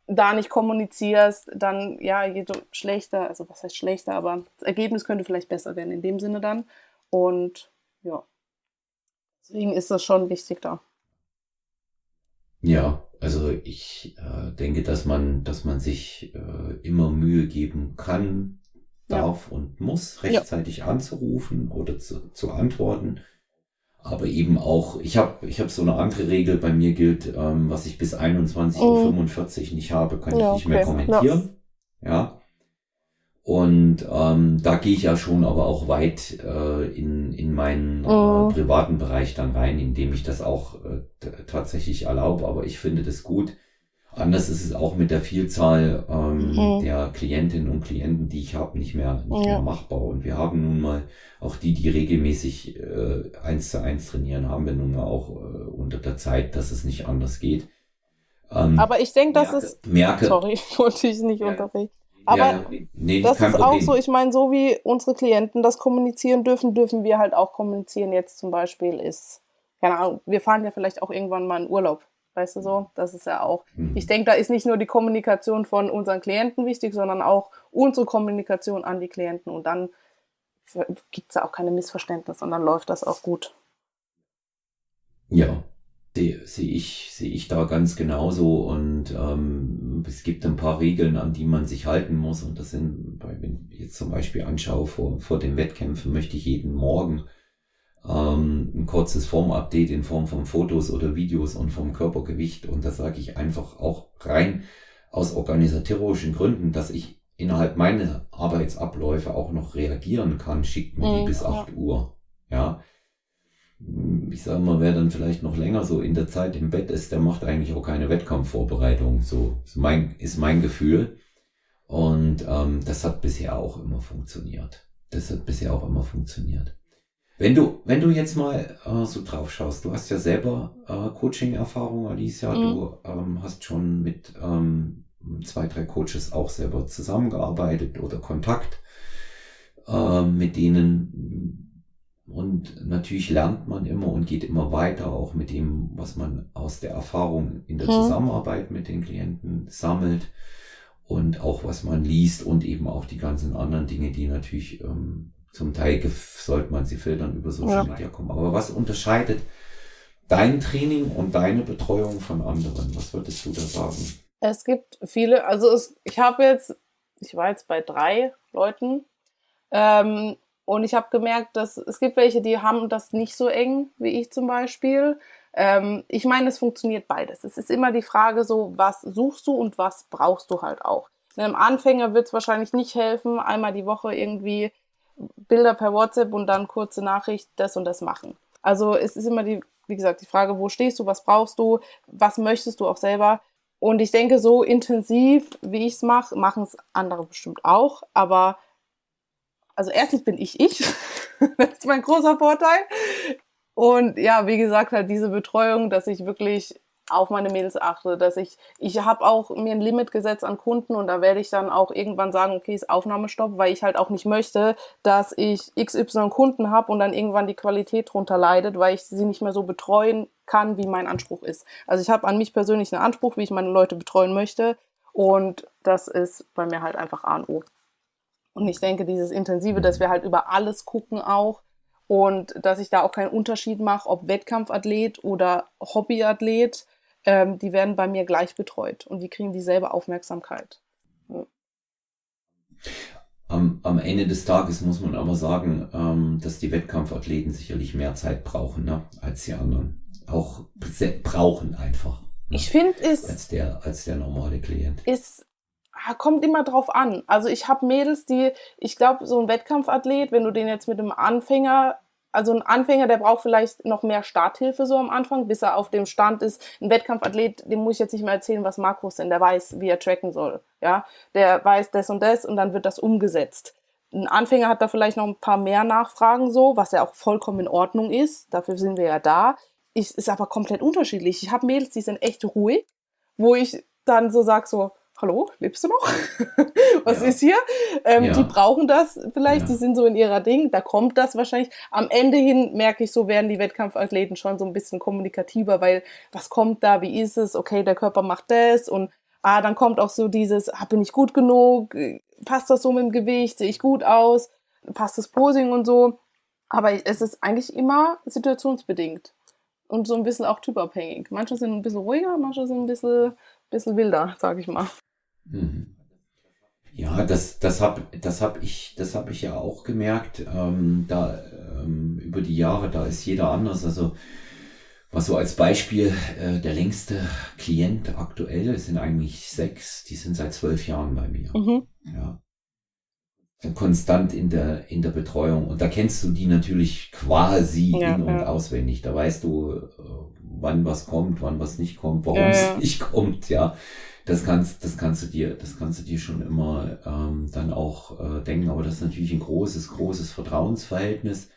da nicht kommunizierst, dann ja, je schlechter, also was heißt schlechter, aber das Ergebnis könnte vielleicht besser werden in dem Sinne dann. Und ja, deswegen ist das schon wichtig da. Ja, also ich äh, denke, dass man, dass man sich äh, immer Mühe geben kann, darf ja. und muss, rechtzeitig ja. anzurufen oder zu, zu antworten. Aber eben auch, ich habe ich hab so eine andere Regel, bei mir gilt, ähm, was ich bis 21.45 Uhr mhm. nicht habe, kann ja, ich nicht okay. mehr kommentieren. Ja. Und ähm, da gehe ich ja schon aber auch weit äh, in, in meinen äh, oh. privaten Bereich dann rein, indem ich das auch äh, tatsächlich erlaube. Aber ich finde das gut. Anders ist es auch mit der Vielzahl ähm, mhm. der Klientinnen und Klienten, die ich habe, nicht mehr nicht ja. mehr machbar. Und wir haben nun mal auch die, die regelmäßig äh, eins zu eins trainieren, haben wir nun mal auch äh, unter der Zeit, dass es nicht anders geht. Ähm, Aber ich denke, dass es merke, sorry, wollte ich nicht ja, unterbrechen. Aber ja, nee, das ist Problem. auch so, ich meine, so wie unsere Klienten das kommunizieren dürfen, dürfen wir halt auch kommunizieren. Jetzt zum Beispiel ist, keine Ahnung, wir fahren ja vielleicht auch irgendwann mal in Urlaub. Weißt du so? Das ist ja auch. Mhm. Ich denke, da ist nicht nur die Kommunikation von unseren Klienten wichtig, sondern auch unsere Kommunikation an die Klienten. Und dann gibt es ja auch keine Missverständnisse und dann läuft das auch gut. Ja, sehe seh ich, sehe ich da ganz genauso und ähm, es gibt ein paar Regeln, an die man sich halten muss und das sind, wenn ich jetzt zum Beispiel anschaue, vor, vor den Wettkämpfen möchte ich jeden Morgen ähm, ein kurzes Formupdate in Form von Fotos oder Videos und vom Körpergewicht und das sage ich einfach auch rein aus organisatorischen Gründen, dass ich innerhalb meiner Arbeitsabläufe auch noch reagieren kann, schickt mir die mhm, bis 8 Uhr. Ja, ich sage mal, wer dann vielleicht noch länger so in der Zeit im Bett ist, der macht eigentlich auch keine Wettkampfvorbereitung. So ist mein, ist mein Gefühl. Und ähm, das hat bisher auch immer funktioniert. Das hat bisher auch immer funktioniert. Wenn du, wenn du jetzt mal äh, so drauf schaust, du hast ja selber äh, Coaching-Erfahrung, Alicia, mhm. du ähm, hast schon mit ähm, zwei, drei Coaches auch selber zusammengearbeitet oder Kontakt äh, mit denen und natürlich lernt man immer und geht immer weiter, auch mit dem, was man aus der Erfahrung in der hm. Zusammenarbeit mit den Klienten sammelt und auch was man liest und eben auch die ganzen anderen Dinge, die natürlich ähm, zum Teil sollte man sie filtern über Social ja. Media kommen. Aber was unterscheidet dein Training und deine Betreuung von anderen? Was würdest du da sagen? Es gibt viele, also es, ich habe jetzt, ich war jetzt bei drei Leuten, ähm, und ich habe gemerkt, dass es gibt welche, die haben das nicht so eng wie ich zum Beispiel. Ähm, ich meine, es funktioniert beides. Es ist immer die Frage so, was suchst du und was brauchst du halt auch. Einem Anfänger wird es wahrscheinlich nicht helfen, einmal die Woche irgendwie Bilder per WhatsApp und dann kurze Nachricht, das und das machen. Also es ist immer die, wie gesagt, die Frage, wo stehst du, was brauchst du, was möchtest du auch selber. Und ich denke, so intensiv, wie ich es mache, machen es andere bestimmt auch. Aber also erstens bin ich ich. das ist mein großer Vorteil. Und ja, wie gesagt, halt diese Betreuung, dass ich wirklich auf meine Mädels achte, dass ich, ich habe auch mir ein Limit gesetzt an Kunden und da werde ich dann auch irgendwann sagen, okay, ist Aufnahmestopp, weil ich halt auch nicht möchte, dass ich XY Kunden habe und dann irgendwann die Qualität drunter leidet, weil ich sie nicht mehr so betreuen kann, wie mein Anspruch ist. Also ich habe an mich persönlich einen Anspruch, wie ich meine Leute betreuen möchte und das ist bei mir halt einfach A und O. Und ich denke, dieses Intensive, dass wir halt über alles gucken auch, und dass ich da auch keinen Unterschied mache, ob Wettkampfathlet oder Hobbyathlet, ähm, die werden bei mir gleich betreut und die kriegen dieselbe Aufmerksamkeit. Ja. Am, am Ende des Tages muss man aber sagen, ähm, dass die Wettkampfathleten sicherlich mehr Zeit brauchen ne, als die anderen. Auch brauchen einfach. Ne, ich finde es. Als der, als der normale Klient. Ist kommt immer drauf an. Also ich habe Mädels, die, ich glaube, so ein Wettkampfathlet, wenn du den jetzt mit einem Anfänger also ein Anfänger, der braucht vielleicht noch mehr Starthilfe so am Anfang, bis er auf dem Stand ist. Ein Wettkampfathlet, dem muss ich jetzt nicht mehr erzählen, was Makros sind. Der weiß, wie er tracken soll. Ja, der weiß das und das und dann wird das umgesetzt. Ein Anfänger hat da vielleicht noch ein paar mehr Nachfragen so, was ja auch vollkommen in Ordnung ist. Dafür sind wir ja da. Ich, ist aber komplett unterschiedlich. Ich habe Mädels, die sind echt ruhig, wo ich dann so sag so, hallo, lebst du noch? Was ja. ist hier? Ähm, ja. Die brauchen das vielleicht, ja. die sind so in ihrer Ding, da kommt das wahrscheinlich. Am Ende hin merke ich, so werden die Wettkampfathleten schon so ein bisschen kommunikativer, weil was kommt da, wie ist es, okay, der Körper macht das und ah, dann kommt auch so dieses, ah, bin ich gut genug, passt das so mit dem Gewicht, sehe ich gut aus, passt das Posing und so. Aber es ist eigentlich immer situationsbedingt und so ein bisschen auch typabhängig. Manche sind ein bisschen ruhiger, manche sind ein bisschen, bisschen wilder, sag ich mal. Mhm. Ja, das, das habe das hab ich, das hab ich ja auch gemerkt. Ähm, da ähm, über die Jahre, da ist jeder anders. Also was so als Beispiel, äh, der längste Klient aktuell sind eigentlich sechs, die sind seit zwölf Jahren bei mir. Mhm. Ja. Konstant in der, in der Betreuung. Und da kennst du die natürlich quasi ja, in- und ja. auswendig. Da weißt du, äh, wann was kommt, wann was nicht kommt, warum es nicht kommt, ja das kannst, das kannst du dir, das kannst du dir schon immer ähm, dann auch äh, denken. Aber das ist natürlich ein großes, großes Vertrauensverhältnis.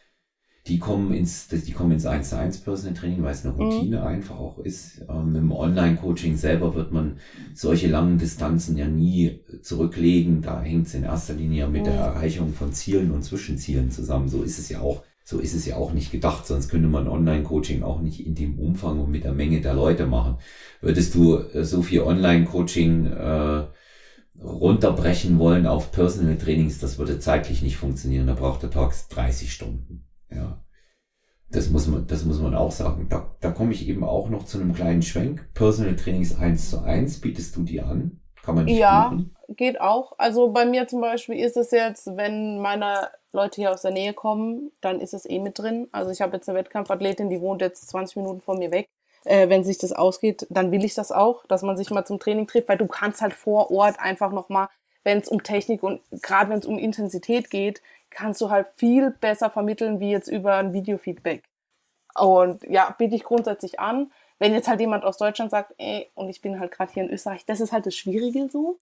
Die kommen ins, die kommen ins 1 zu 1 Personal Training, weil es eine mhm. Routine mhm. einfach auch ist. Ähm, Im Online-Coaching selber wird man solche langen Distanzen ja nie zurücklegen. Da hängt es in erster Linie mit mhm. der Erreichung von Zielen und Zwischenzielen zusammen. So ist es ja auch so ist es ja auch nicht gedacht, sonst könnte man Online-Coaching auch nicht in dem Umfang und mit der Menge der Leute machen. Würdest du äh, so viel Online-Coaching äh, runterbrechen wollen auf Personal Trainings, das würde zeitlich nicht funktionieren. Da braucht der Tag 30 Stunden. Ja. Das muss man, das muss man auch sagen. Da, da komme ich eben auch noch zu einem kleinen Schwenk. Personal Trainings eins zu eins bietest du die an? Kann man nicht Ja, buchen? geht auch. Also bei mir zum Beispiel ist es jetzt, wenn meine Leute hier aus der Nähe kommen, dann ist es eh mit drin. Also ich habe jetzt eine Wettkampfathletin, die wohnt jetzt 20 Minuten von mir weg. Äh, wenn sich das ausgeht, dann will ich das auch, dass man sich mal zum Training trifft, weil du kannst halt vor Ort einfach nochmal, wenn es um Technik und gerade wenn es um Intensität geht, kannst du halt viel besser vermitteln, wie jetzt über ein Videofeedback. Und ja, biete ich grundsätzlich an. Wenn jetzt halt jemand aus Deutschland sagt, ey, und ich bin halt gerade hier in Österreich, das ist halt das Schwierige so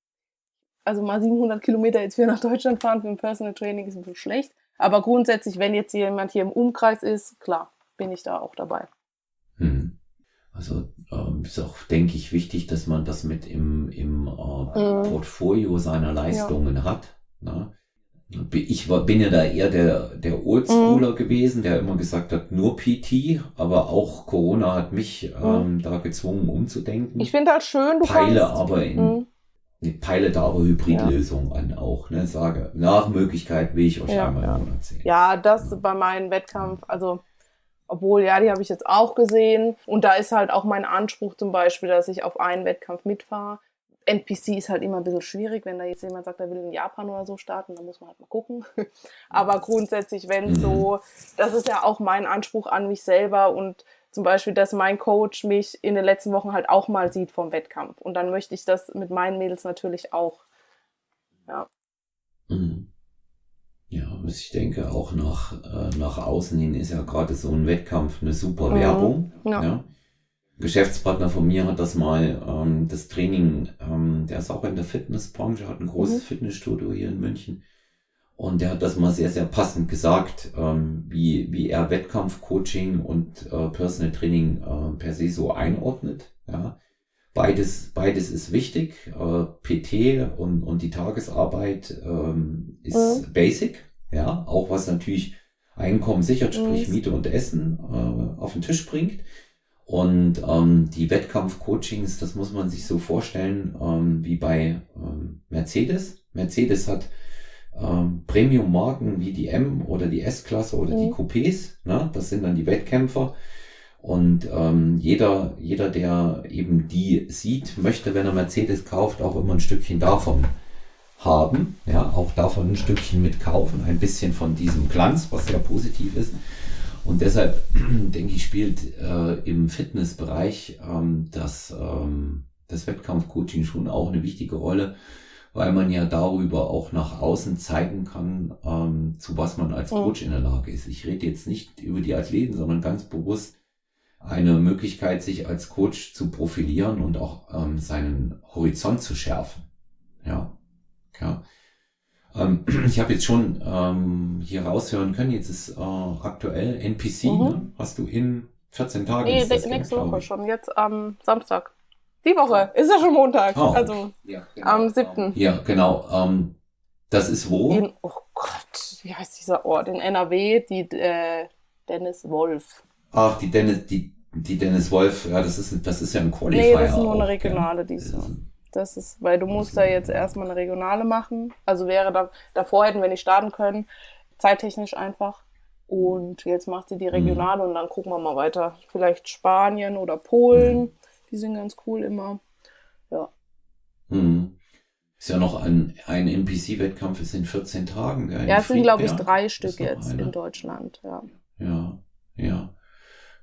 also mal 700 Kilometer jetzt wieder nach Deutschland fahren für ein Personal Training ist ein bisschen schlecht. Aber grundsätzlich, wenn jetzt jemand hier im Umkreis ist, klar, bin ich da auch dabei. Hm. Also ähm, ist auch, denke ich, wichtig, dass man das mit im, im äh, mhm. Portfolio seiner Leistungen ja. hat. Ne? Ich war, bin ja da eher der, der Oldschooler mhm. gewesen, der immer gesagt hat, nur PT, aber auch Corona hat mich mhm. ähm, da gezwungen umzudenken. Ich finde das schön, du Peile kannst, aber in, mhm ich peile da aber Hybridlösungen ja. an auch, ne? Sage, nach Möglichkeit will ich euch ja, einmal ja. sehen. Ja, das ja. bei meinem Wettkampf, also obwohl, ja, die habe ich jetzt auch gesehen. Und da ist halt auch mein Anspruch zum Beispiel, dass ich auf einen Wettkampf mitfahre. NPC ist halt immer ein bisschen schwierig, wenn da jetzt jemand sagt, er will in Japan oder so starten, dann muss man halt mal gucken. Aber grundsätzlich, wenn mhm. so, das ist ja auch mein Anspruch an mich selber und zum Beispiel, dass mein Coach mich in den letzten Wochen halt auch mal sieht vom Wettkampf. Und dann möchte ich das mit meinen Mädels natürlich auch. Ja. Mhm. Ja, ich denke auch nach, äh, nach außen hin ist ja gerade so ein Wettkampf eine super mhm. Werbung. Ja. ja. Geschäftspartner von mir hat das mal, ähm, das Training, ähm, der ist auch in der Fitnessbranche, hat ein großes mhm. Fitnessstudio hier in München. Und der hat das mal sehr, sehr passend gesagt, ähm, wie, wie er Wettkampfcoaching und äh, Personal Training äh, per se so einordnet. Ja. Beides, beides ist wichtig. Äh, PT und, und die Tagesarbeit ähm, ist mhm. basic. Ja, auch was natürlich Einkommen sichert, sprich mhm. Miete und Essen äh, auf den Tisch bringt. Und ähm, die Wettkampfcoachings, das muss man sich so vorstellen, ähm, wie bei ähm, Mercedes. Mercedes hat ähm, Premium-Marken wie die M oder die S-Klasse oder mhm. die Coupés. Ne? Das sind dann die Wettkämpfer. Und ähm, jeder, jeder, der eben die sieht, möchte, wenn er Mercedes kauft, auch immer ein Stückchen davon haben. Ja, auch davon ein Stückchen mitkaufen. Ein bisschen von diesem Glanz, was sehr positiv ist. Und deshalb, denke ich, spielt äh, im Fitnessbereich ähm, das, ähm, das Wettkampfcoaching schon auch eine wichtige Rolle, weil man ja darüber auch nach außen zeigen kann, ähm, zu was man als Coach in der Lage ist. Ich rede jetzt nicht über die Athleten, sondern ganz bewusst eine Möglichkeit, sich als Coach zu profilieren und auch ähm, seinen Horizont zu schärfen. Ja, ja. Ähm, ich habe jetzt schon ähm, hier raushören können, jetzt ist äh, aktuell NPC, mhm. ne? hast du in 14 Tagen. Nee, das, nächste Woche schon, jetzt am Samstag. Die Woche, ist ja schon Montag, oh. also ja, genau. am 7. Ja, genau. Ähm, das ist wo? In, oh Gott, wie heißt dieser Ort? In NRW, die äh, Dennis Wolf. Ach, die Dennis, die, die Dennis Wolf, ja, das ist, das ist ja ein Qualifier. Nee, das ist nur eine regionale ja. diesmal. Das ist, weil du musst da jetzt erstmal eine regionale machen. Also wäre da, davor hätten wir nicht starten können. Zeittechnisch einfach. Und jetzt macht sie die regionale mhm. und dann gucken wir mal weiter. Vielleicht Spanien oder Polen. Mhm. Die sind ganz cool immer. Ja. Mhm. Ist ja noch ein, ein NPC-Wettkampf, ist in 14 Tagen. Gell? Ja, es sind, glaube ich, drei Stück jetzt eine. in Deutschland. Ja. ja, ja.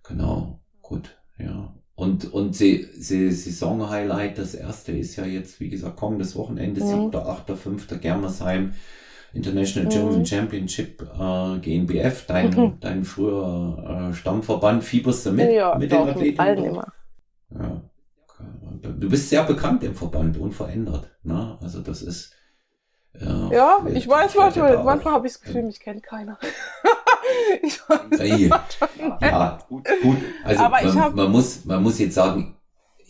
Genau. Gut, ja. Und, und sie, sie, Saison-Highlight, das erste ist ja jetzt, wie gesagt, kommendes Wochenende, mhm. 7., 8., 5. Germersheim International German mhm. Championship äh, GNBF, dein, mhm. dein früher äh, Stammverband. Fieberst du mit, ja, mit doch, den Athleten? Mit allen immer. Ja. Du bist sehr bekannt im Verband, unverändert. Ne? Also das ist. Ja, ja ich weiß manchmal, manchmal habe ich das Gefühl, mich kennt keiner. ich ja, gut, gut. Also man, hab, man, muss, man muss jetzt sagen,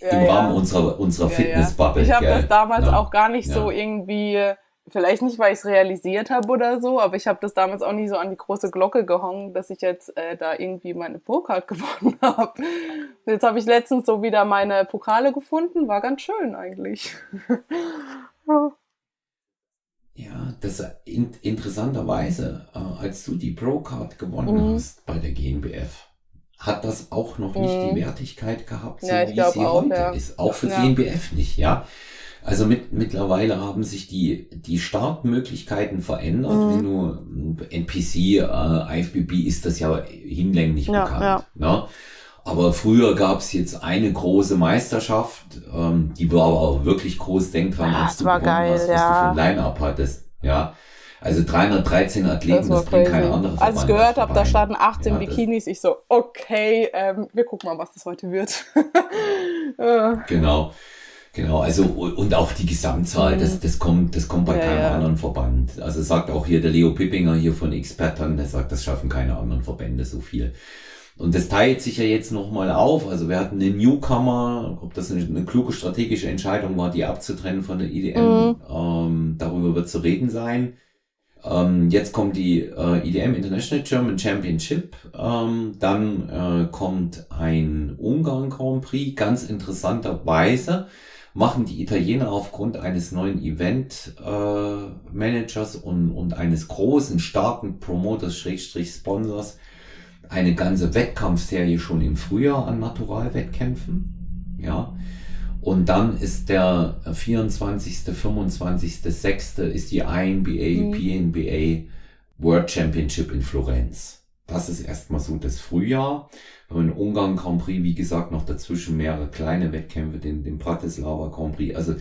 ja, im Rahmen unserer, unserer Fitnessbubble. Ich habe das damals auch gar nicht so irgendwie, vielleicht nicht, weil ich es realisiert habe oder so, aber ich habe das damals auch nie so an die große Glocke gehangen, dass ich jetzt äh, da irgendwie meine Pokal gewonnen habe. Jetzt habe ich letztens so wieder meine Pokale gefunden, war ganz schön eigentlich. Ja, das in, interessanterweise, äh, als du die Pro-Card gewonnen mhm. hast bei der GNBF, hat das auch noch nicht mhm. die Wertigkeit gehabt, so ja, wie sie auch, heute ja. ist. Auch für ja. GNBF nicht, ja. Also mit, mittlerweile haben sich die, die Startmöglichkeiten verändert. Mhm. Wenn du NPC, äh, IFBB ist das ja hinlänglich bekannt. Ja. Ne? Aber früher gab es jetzt eine große Meisterschaft, ähm, die war aber auch wirklich groß. Denk dran, als du war geil, hast, was ja. du für ein Line-Up hattest. Ja. Also 313 Athleten, das, das bringt keine andere Als ich gehört habe, da standen 18 ja, Bikinis, ich so, okay, ähm, wir gucken mal, was das heute wird. genau. Genau, also und auch die Gesamtzahl, das, mhm. das kommt, das kommt bei ja, keinem ja. anderen Verband. Also sagt auch hier der Leo Pippinger hier von Experten, der sagt, das schaffen keine anderen Verbände so viel. Und das teilt sich ja jetzt nochmal auf. Also wir hatten einen Newcomer, ob das eine, eine, kluge strategische Entscheidung war, die abzutrennen von der IDM. Mhm. Ähm, darüber wird zu reden sein. Ähm, jetzt kommt die äh, IDM International German Championship. Ähm, dann äh, kommt ein Ungarn Grand Prix. Ganz interessanterweise machen die Italiener aufgrund eines neuen Event äh, Managers und, und eines großen, starken Promoters, Schrägstrich Sponsors, eine ganze Wettkampfserie schon im Frühjahr an Naturalwettkämpfen. Ja. Und dann ist der 24., 25., 6. ist die INBA, mhm. PNBA World Championship in Florenz. Das ist erstmal so das Frühjahr. Wir haben in Ungarn Grand Prix, wie gesagt, noch dazwischen mehrere kleine Wettkämpfe, den, den Bratislava Grand Prix. Also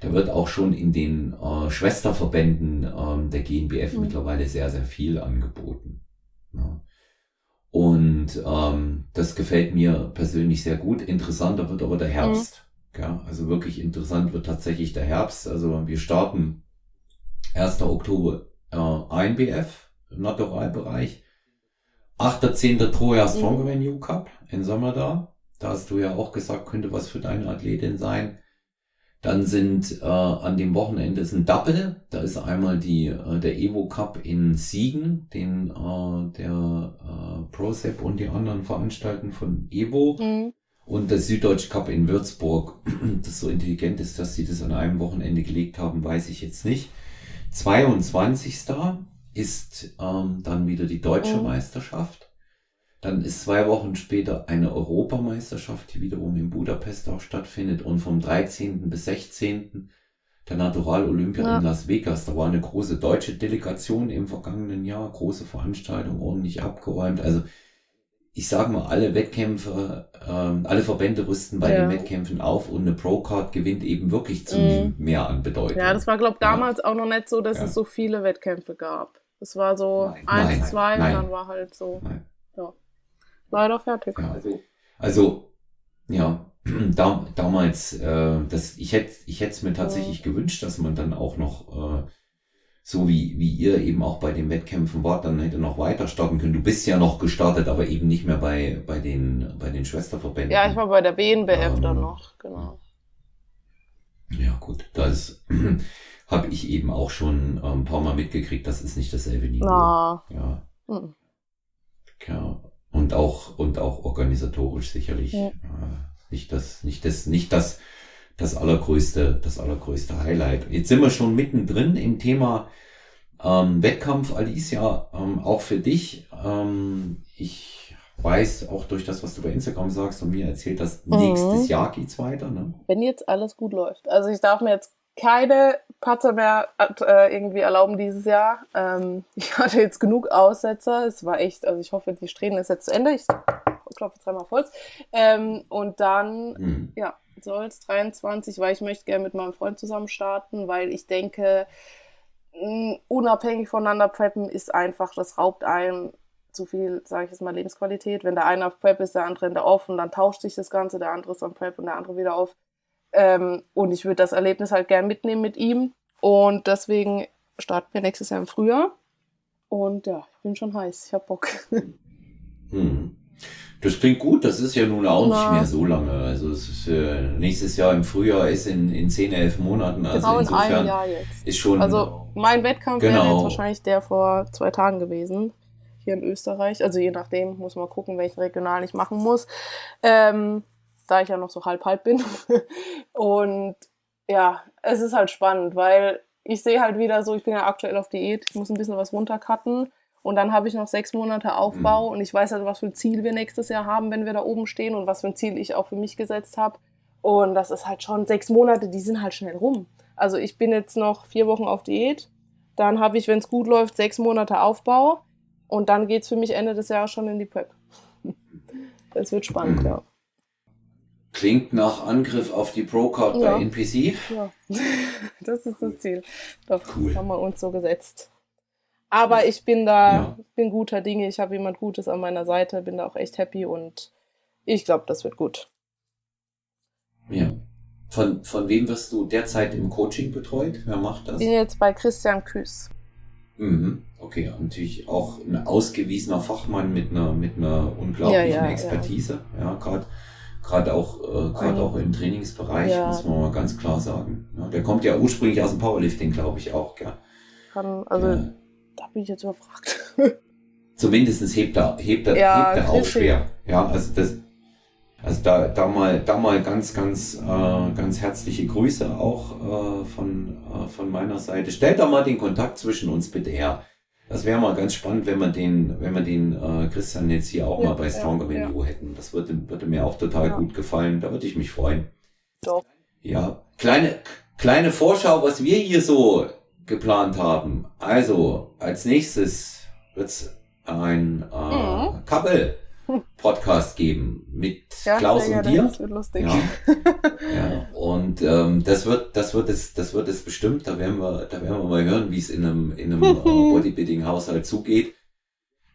da wird auch schon in den äh, Schwesterverbänden äh, der GNBF mhm. mittlerweile sehr, sehr viel angeboten. Ja. Und ähm, das gefällt mir persönlich sehr gut. Interessanter wird aber der Herbst. Mhm. Ja, also wirklich interessant wird tatsächlich der Herbst. Also wir starten 1. Oktober äh, INBF im Naturalbereich. 8.10. Troja Stronger mhm. New Cup in Sommer da. Da hast du ja auch gesagt, könnte was für deine Athletin sein. Dann sind äh, an dem Wochenende ist ein Double. Da ist einmal die, äh, der Evo Cup in Siegen, den äh, der äh, ProSep und die anderen veranstalten von Evo. Mhm. Und der Süddeutsche Cup in Würzburg. Das so intelligent ist, dass sie das an einem Wochenende gelegt haben, weiß ich jetzt nicht. 22. ist ähm, dann wieder die deutsche mhm. Meisterschaft. Dann ist zwei Wochen später eine Europameisterschaft, die wiederum in Budapest auch stattfindet. Und vom 13. bis 16. der Natural Olympia ja. in Las Vegas. Da war eine große deutsche Delegation im vergangenen Jahr, große Veranstaltung, ordentlich abgeräumt. Also ich sage mal, alle Wettkämpfe, ähm, alle Verbände rüsten bei ja. den Wettkämpfen auf und eine Pro-Card gewinnt eben wirklich zunehmend mhm. mehr an Bedeutung. Ja, das war, glaube ich, damals ja. auch noch nicht so, dass ja. es so viele Wettkämpfe gab. Es war so nein, eins, nein, zwei nein, und dann war halt so. Nein leider fertig. Ja, also, also ja, da, damals, äh, das, ich hätte ich hätte es mir tatsächlich ja. gewünscht, dass man dann auch noch, äh, so wie, wie ihr eben auch bei den Wettkämpfen wart, dann hätte noch weiter starten können. Du bist ja noch gestartet, aber eben nicht mehr bei, bei, den, bei den Schwesterverbänden. Ja, ich war bei der BNBF ähm, dann noch, genau. Ja, gut, das habe ich eben auch schon ein paar Mal mitgekriegt, das ist nicht dasselbe Niveau. Na. Ja. Mhm. Ja, und auch und auch organisatorisch sicherlich ja. äh, nicht das nicht das nicht das das allergrößte das allergrößte Highlight. Jetzt sind wir schon mittendrin im Thema ähm, Wettkampf, Alicia, ähm, auch für dich. Ähm, ich weiß auch durch das, was du bei Instagram sagst und mir erzählt hast, mhm. nächstes Jahr geht's weiter. Ne? Wenn jetzt alles gut läuft. Also ich darf mir jetzt keine Patzer mehr äh, irgendwie erlauben dieses Jahr. Ähm, ich hatte jetzt genug Aussetzer. Es war echt, also ich hoffe, die Strähnen ist jetzt zu Ende. Ich klopfe dreimal auf Holz. Ähm, und dann, mhm. ja, soll es 23, weil ich möchte gerne mit meinem Freund zusammen starten, weil ich denke, mh, unabhängig voneinander preppen ist einfach, das raubt einem zu viel, sage ich jetzt mal, Lebensqualität. Wenn der eine auf Prep ist, der andere in der Off und dann tauscht sich das Ganze, der andere ist am Prep und der andere wieder auf ähm, und ich würde das Erlebnis halt gern mitnehmen mit ihm. Und deswegen starten wir nächstes Jahr im Frühjahr. Und ja, ich bin schon heiß. Ich hab Bock. Hm. Das klingt gut, das ist ja nun auch Na. nicht mehr so lange. Also es ist äh, nächstes Jahr im Frühjahr ist in, in 10, 11 Monaten. Also genau insofern in einem Jahr jetzt. Ist schon, also mein Wettkampf genau. wäre jetzt wahrscheinlich der vor zwei Tagen gewesen. Hier in Österreich. Also je nachdem, muss man gucken, welchen Regional ich machen muss. Ähm, da ich ja noch so halb halb bin. und ja, es ist halt spannend, weil ich sehe halt wieder so, ich bin ja aktuell auf Diät, ich muss ein bisschen was runtercutten und dann habe ich noch sechs Monate Aufbau mhm. und ich weiß halt, was für ein Ziel wir nächstes Jahr haben, wenn wir da oben stehen und was für ein Ziel ich auch für mich gesetzt habe. Und das ist halt schon sechs Monate, die sind halt schnell rum. Also ich bin jetzt noch vier Wochen auf Diät, dann habe ich, wenn es gut läuft, sechs Monate Aufbau und dann geht es für mich Ende des Jahres schon in die Prep. Es wird spannend, mhm. ja. Klingt nach Angriff auf die Pro-Card ja. bei NPC. Ja, das ist das Ziel. Doch, cool. haben wir uns so gesetzt. Aber ich bin da, ja. bin guter Dinge. Ich habe jemand Gutes an meiner Seite, bin da auch echt happy und ich glaube, das wird gut. Ja. Von, von wem wirst du derzeit im Coaching betreut? Wer macht das? Ich bin jetzt bei Christian Küß. Mhm. Okay, natürlich auch ein ausgewiesener Fachmann mit einer, mit einer unglaublichen ja, ja, Expertise. Ja, ja gerade Gerade auch, äh, gerade auch im Trainingsbereich, ja. muss man mal ganz klar sagen. Ja, der kommt ja ursprünglich aus dem Powerlifting, glaube ich auch, gell? Kann, also, ja. da bin ich jetzt überfragt. Zumindest hebt er, hebt er, ja, hebt er auch schwer. Ja, also das, also da, da mal, da mal ganz, ganz, äh, ganz herzliche Grüße auch äh, von, äh, von meiner Seite. Stellt da mal den Kontakt zwischen uns bitte her. Das wäre mal ganz spannend, wenn wir den, wenn wir den äh, Christian jetzt hier auch ja, mal bei Stronger ja, ja. hätten. Das würde, würde mir auch total ja. gut gefallen. Da würde ich mich freuen. Doch. Ja, kleine, kleine Vorschau, was wir hier so geplant haben. Also, als nächstes wird's ein äh, mhm. Couple Podcast geben mit ja, Klaus und dir. Das wird lustig. Ja. ja. Und ähm, das wird, das wird es, das wird es bestimmt. Da werden wir, da werden wir mal hören, wie es in einem, in einem äh, Bodybuilding-Haushalt zugeht.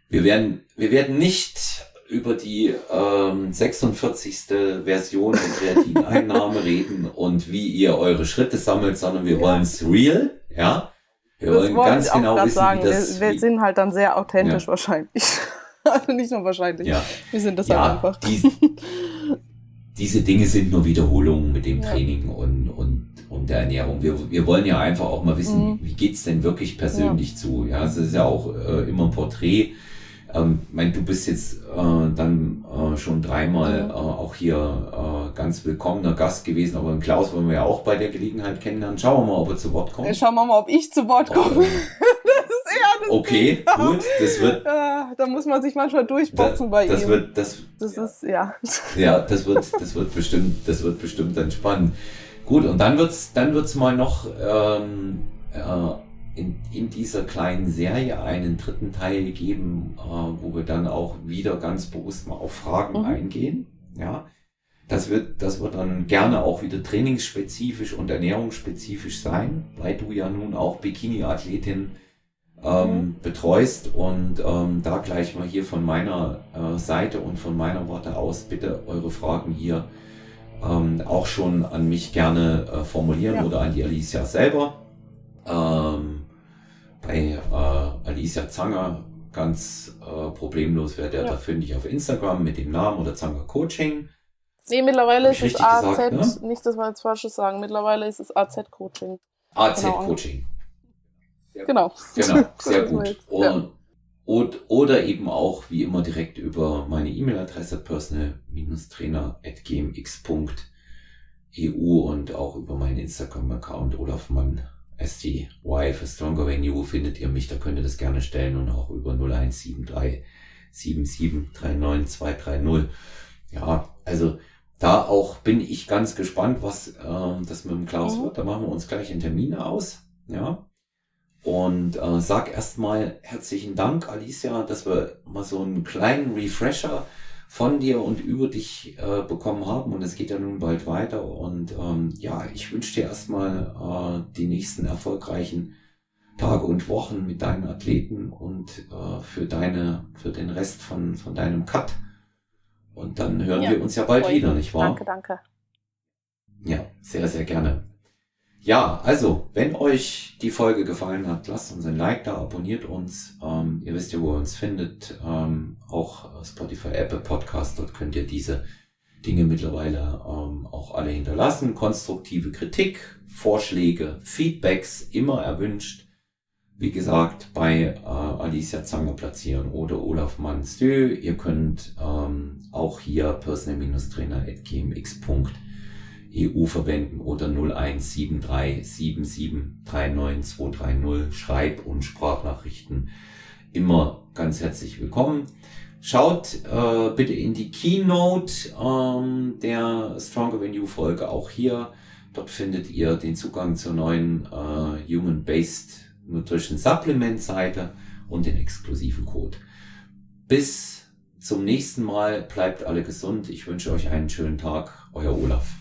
Wir werden, wir werden nicht über die ähm, 46. Version der Kreatineinnahme reden und wie ihr eure Schritte sammelt, sondern wir ja. wollen es real, ja. Wir das wollen ganz genau wissen, sagen. wie das... Wir, wir sind halt dann sehr authentisch ja. wahrscheinlich. also nicht nur wahrscheinlich. Ja. Wir sind das ja, halt einfach. Die, diese Dinge sind nur Wiederholungen mit dem Training und, und, und der Ernährung. Wir, wir wollen ja einfach auch mal wissen, mhm. wie geht's denn wirklich persönlich zu? Ja, es ist ja auch äh, immer ein Porträt ähm, mein, du bist jetzt äh, dann äh, schon dreimal mhm. äh, auch hier äh, ganz willkommener Gast gewesen, aber den Klaus wollen wir ja auch bei der Gelegenheit kennenlernen. Schauen wir mal, ob er zu Wort kommt. Schauen wir mal, ob ich zu Wort komme. Oh. das ist eher das Okay, gut, das wird. Ja, da muss man sich manchmal durchboxen da, bei das ihm. Wird, das, das ist, ja. Ja, das wird, das wird bestimmt, das wird bestimmt dann spannend. Gut, und dann wird's, dann wird's mal noch ähm, äh, in, in dieser kleinen Serie einen dritten Teil geben, äh, wo wir dann auch wieder ganz bewusst mal auf Fragen mhm. eingehen. Ja, das wird, das wird dann gerne auch wieder trainingsspezifisch und ernährungsspezifisch sein, weil du ja nun auch Bikini-Athletin ähm, mhm. betreust und ähm, da gleich mal hier von meiner äh, Seite und von meiner Warte aus bitte eure Fragen hier ähm, auch schon an mich gerne äh, formulieren ja. oder an die Alicia selber. Ähm, bei äh, Alicia Zanger ganz äh, problemlos wäre der ja. da fündig auf Instagram mit dem Namen oder Zanger Coaching. Nee, mittlerweile ist es AZ, gesagt, ne? nicht, dass wir jetzt Falsches sagen, mittlerweile ist es AZ Coaching. AZ genau. Coaching. Genau. Genau, sehr gut. Und, und, oder eben auch, wie immer, direkt über meine E-Mail-Adresse personal-trainer.gmx.eu und auch über meinen Instagram-Account Olaf Mann STY für Stronger Than You findet ihr mich, da könnt ihr das gerne stellen und auch über 0173 7739230. Ja, also da auch bin ich ganz gespannt, was äh, das mit dem Klaus mhm. wird. Da machen wir uns gleich in Termine aus. Ja. Und äh, sag erstmal herzlichen Dank, Alicia, dass wir mal so einen kleinen Refresher von dir und über dich äh, bekommen haben. Und es geht ja nun bald weiter. Und ähm, ja, ich wünsche dir erstmal äh, die nächsten erfolgreichen Tage und Wochen mit deinen Athleten und äh, für deine, für den Rest von, von deinem Cut. Und dann hören ja, wir uns ja bald wieder, nicht wahr? Danke, danke. Ja, sehr, sehr gerne. Ja, also, wenn euch die Folge gefallen hat, lasst uns ein Like da, abonniert uns. Ähm, ihr wisst ja, wo ihr uns findet. Ähm, auch Spotify, Apple Podcast, dort könnt ihr diese Dinge mittlerweile ähm, auch alle hinterlassen. Konstruktive Kritik, Vorschläge, Feedbacks, immer erwünscht. Wie gesagt, bei äh, Alicia Zanger platzieren oder Olaf Manstö. Ihr könnt ähm, auch hier personal-trainer.gmx.de EU verwenden oder 01737739230 Schreib- und Sprachnachrichten immer ganz herzlich willkommen. Schaut äh, bitte in die Keynote ähm, der Stronger Than You Folge auch hier. Dort findet ihr den Zugang zur neuen äh, Human-Based Nutrition Supplement Seite und den exklusiven Code. Bis zum nächsten Mal. Bleibt alle gesund. Ich wünsche euch einen schönen Tag. Euer Olaf.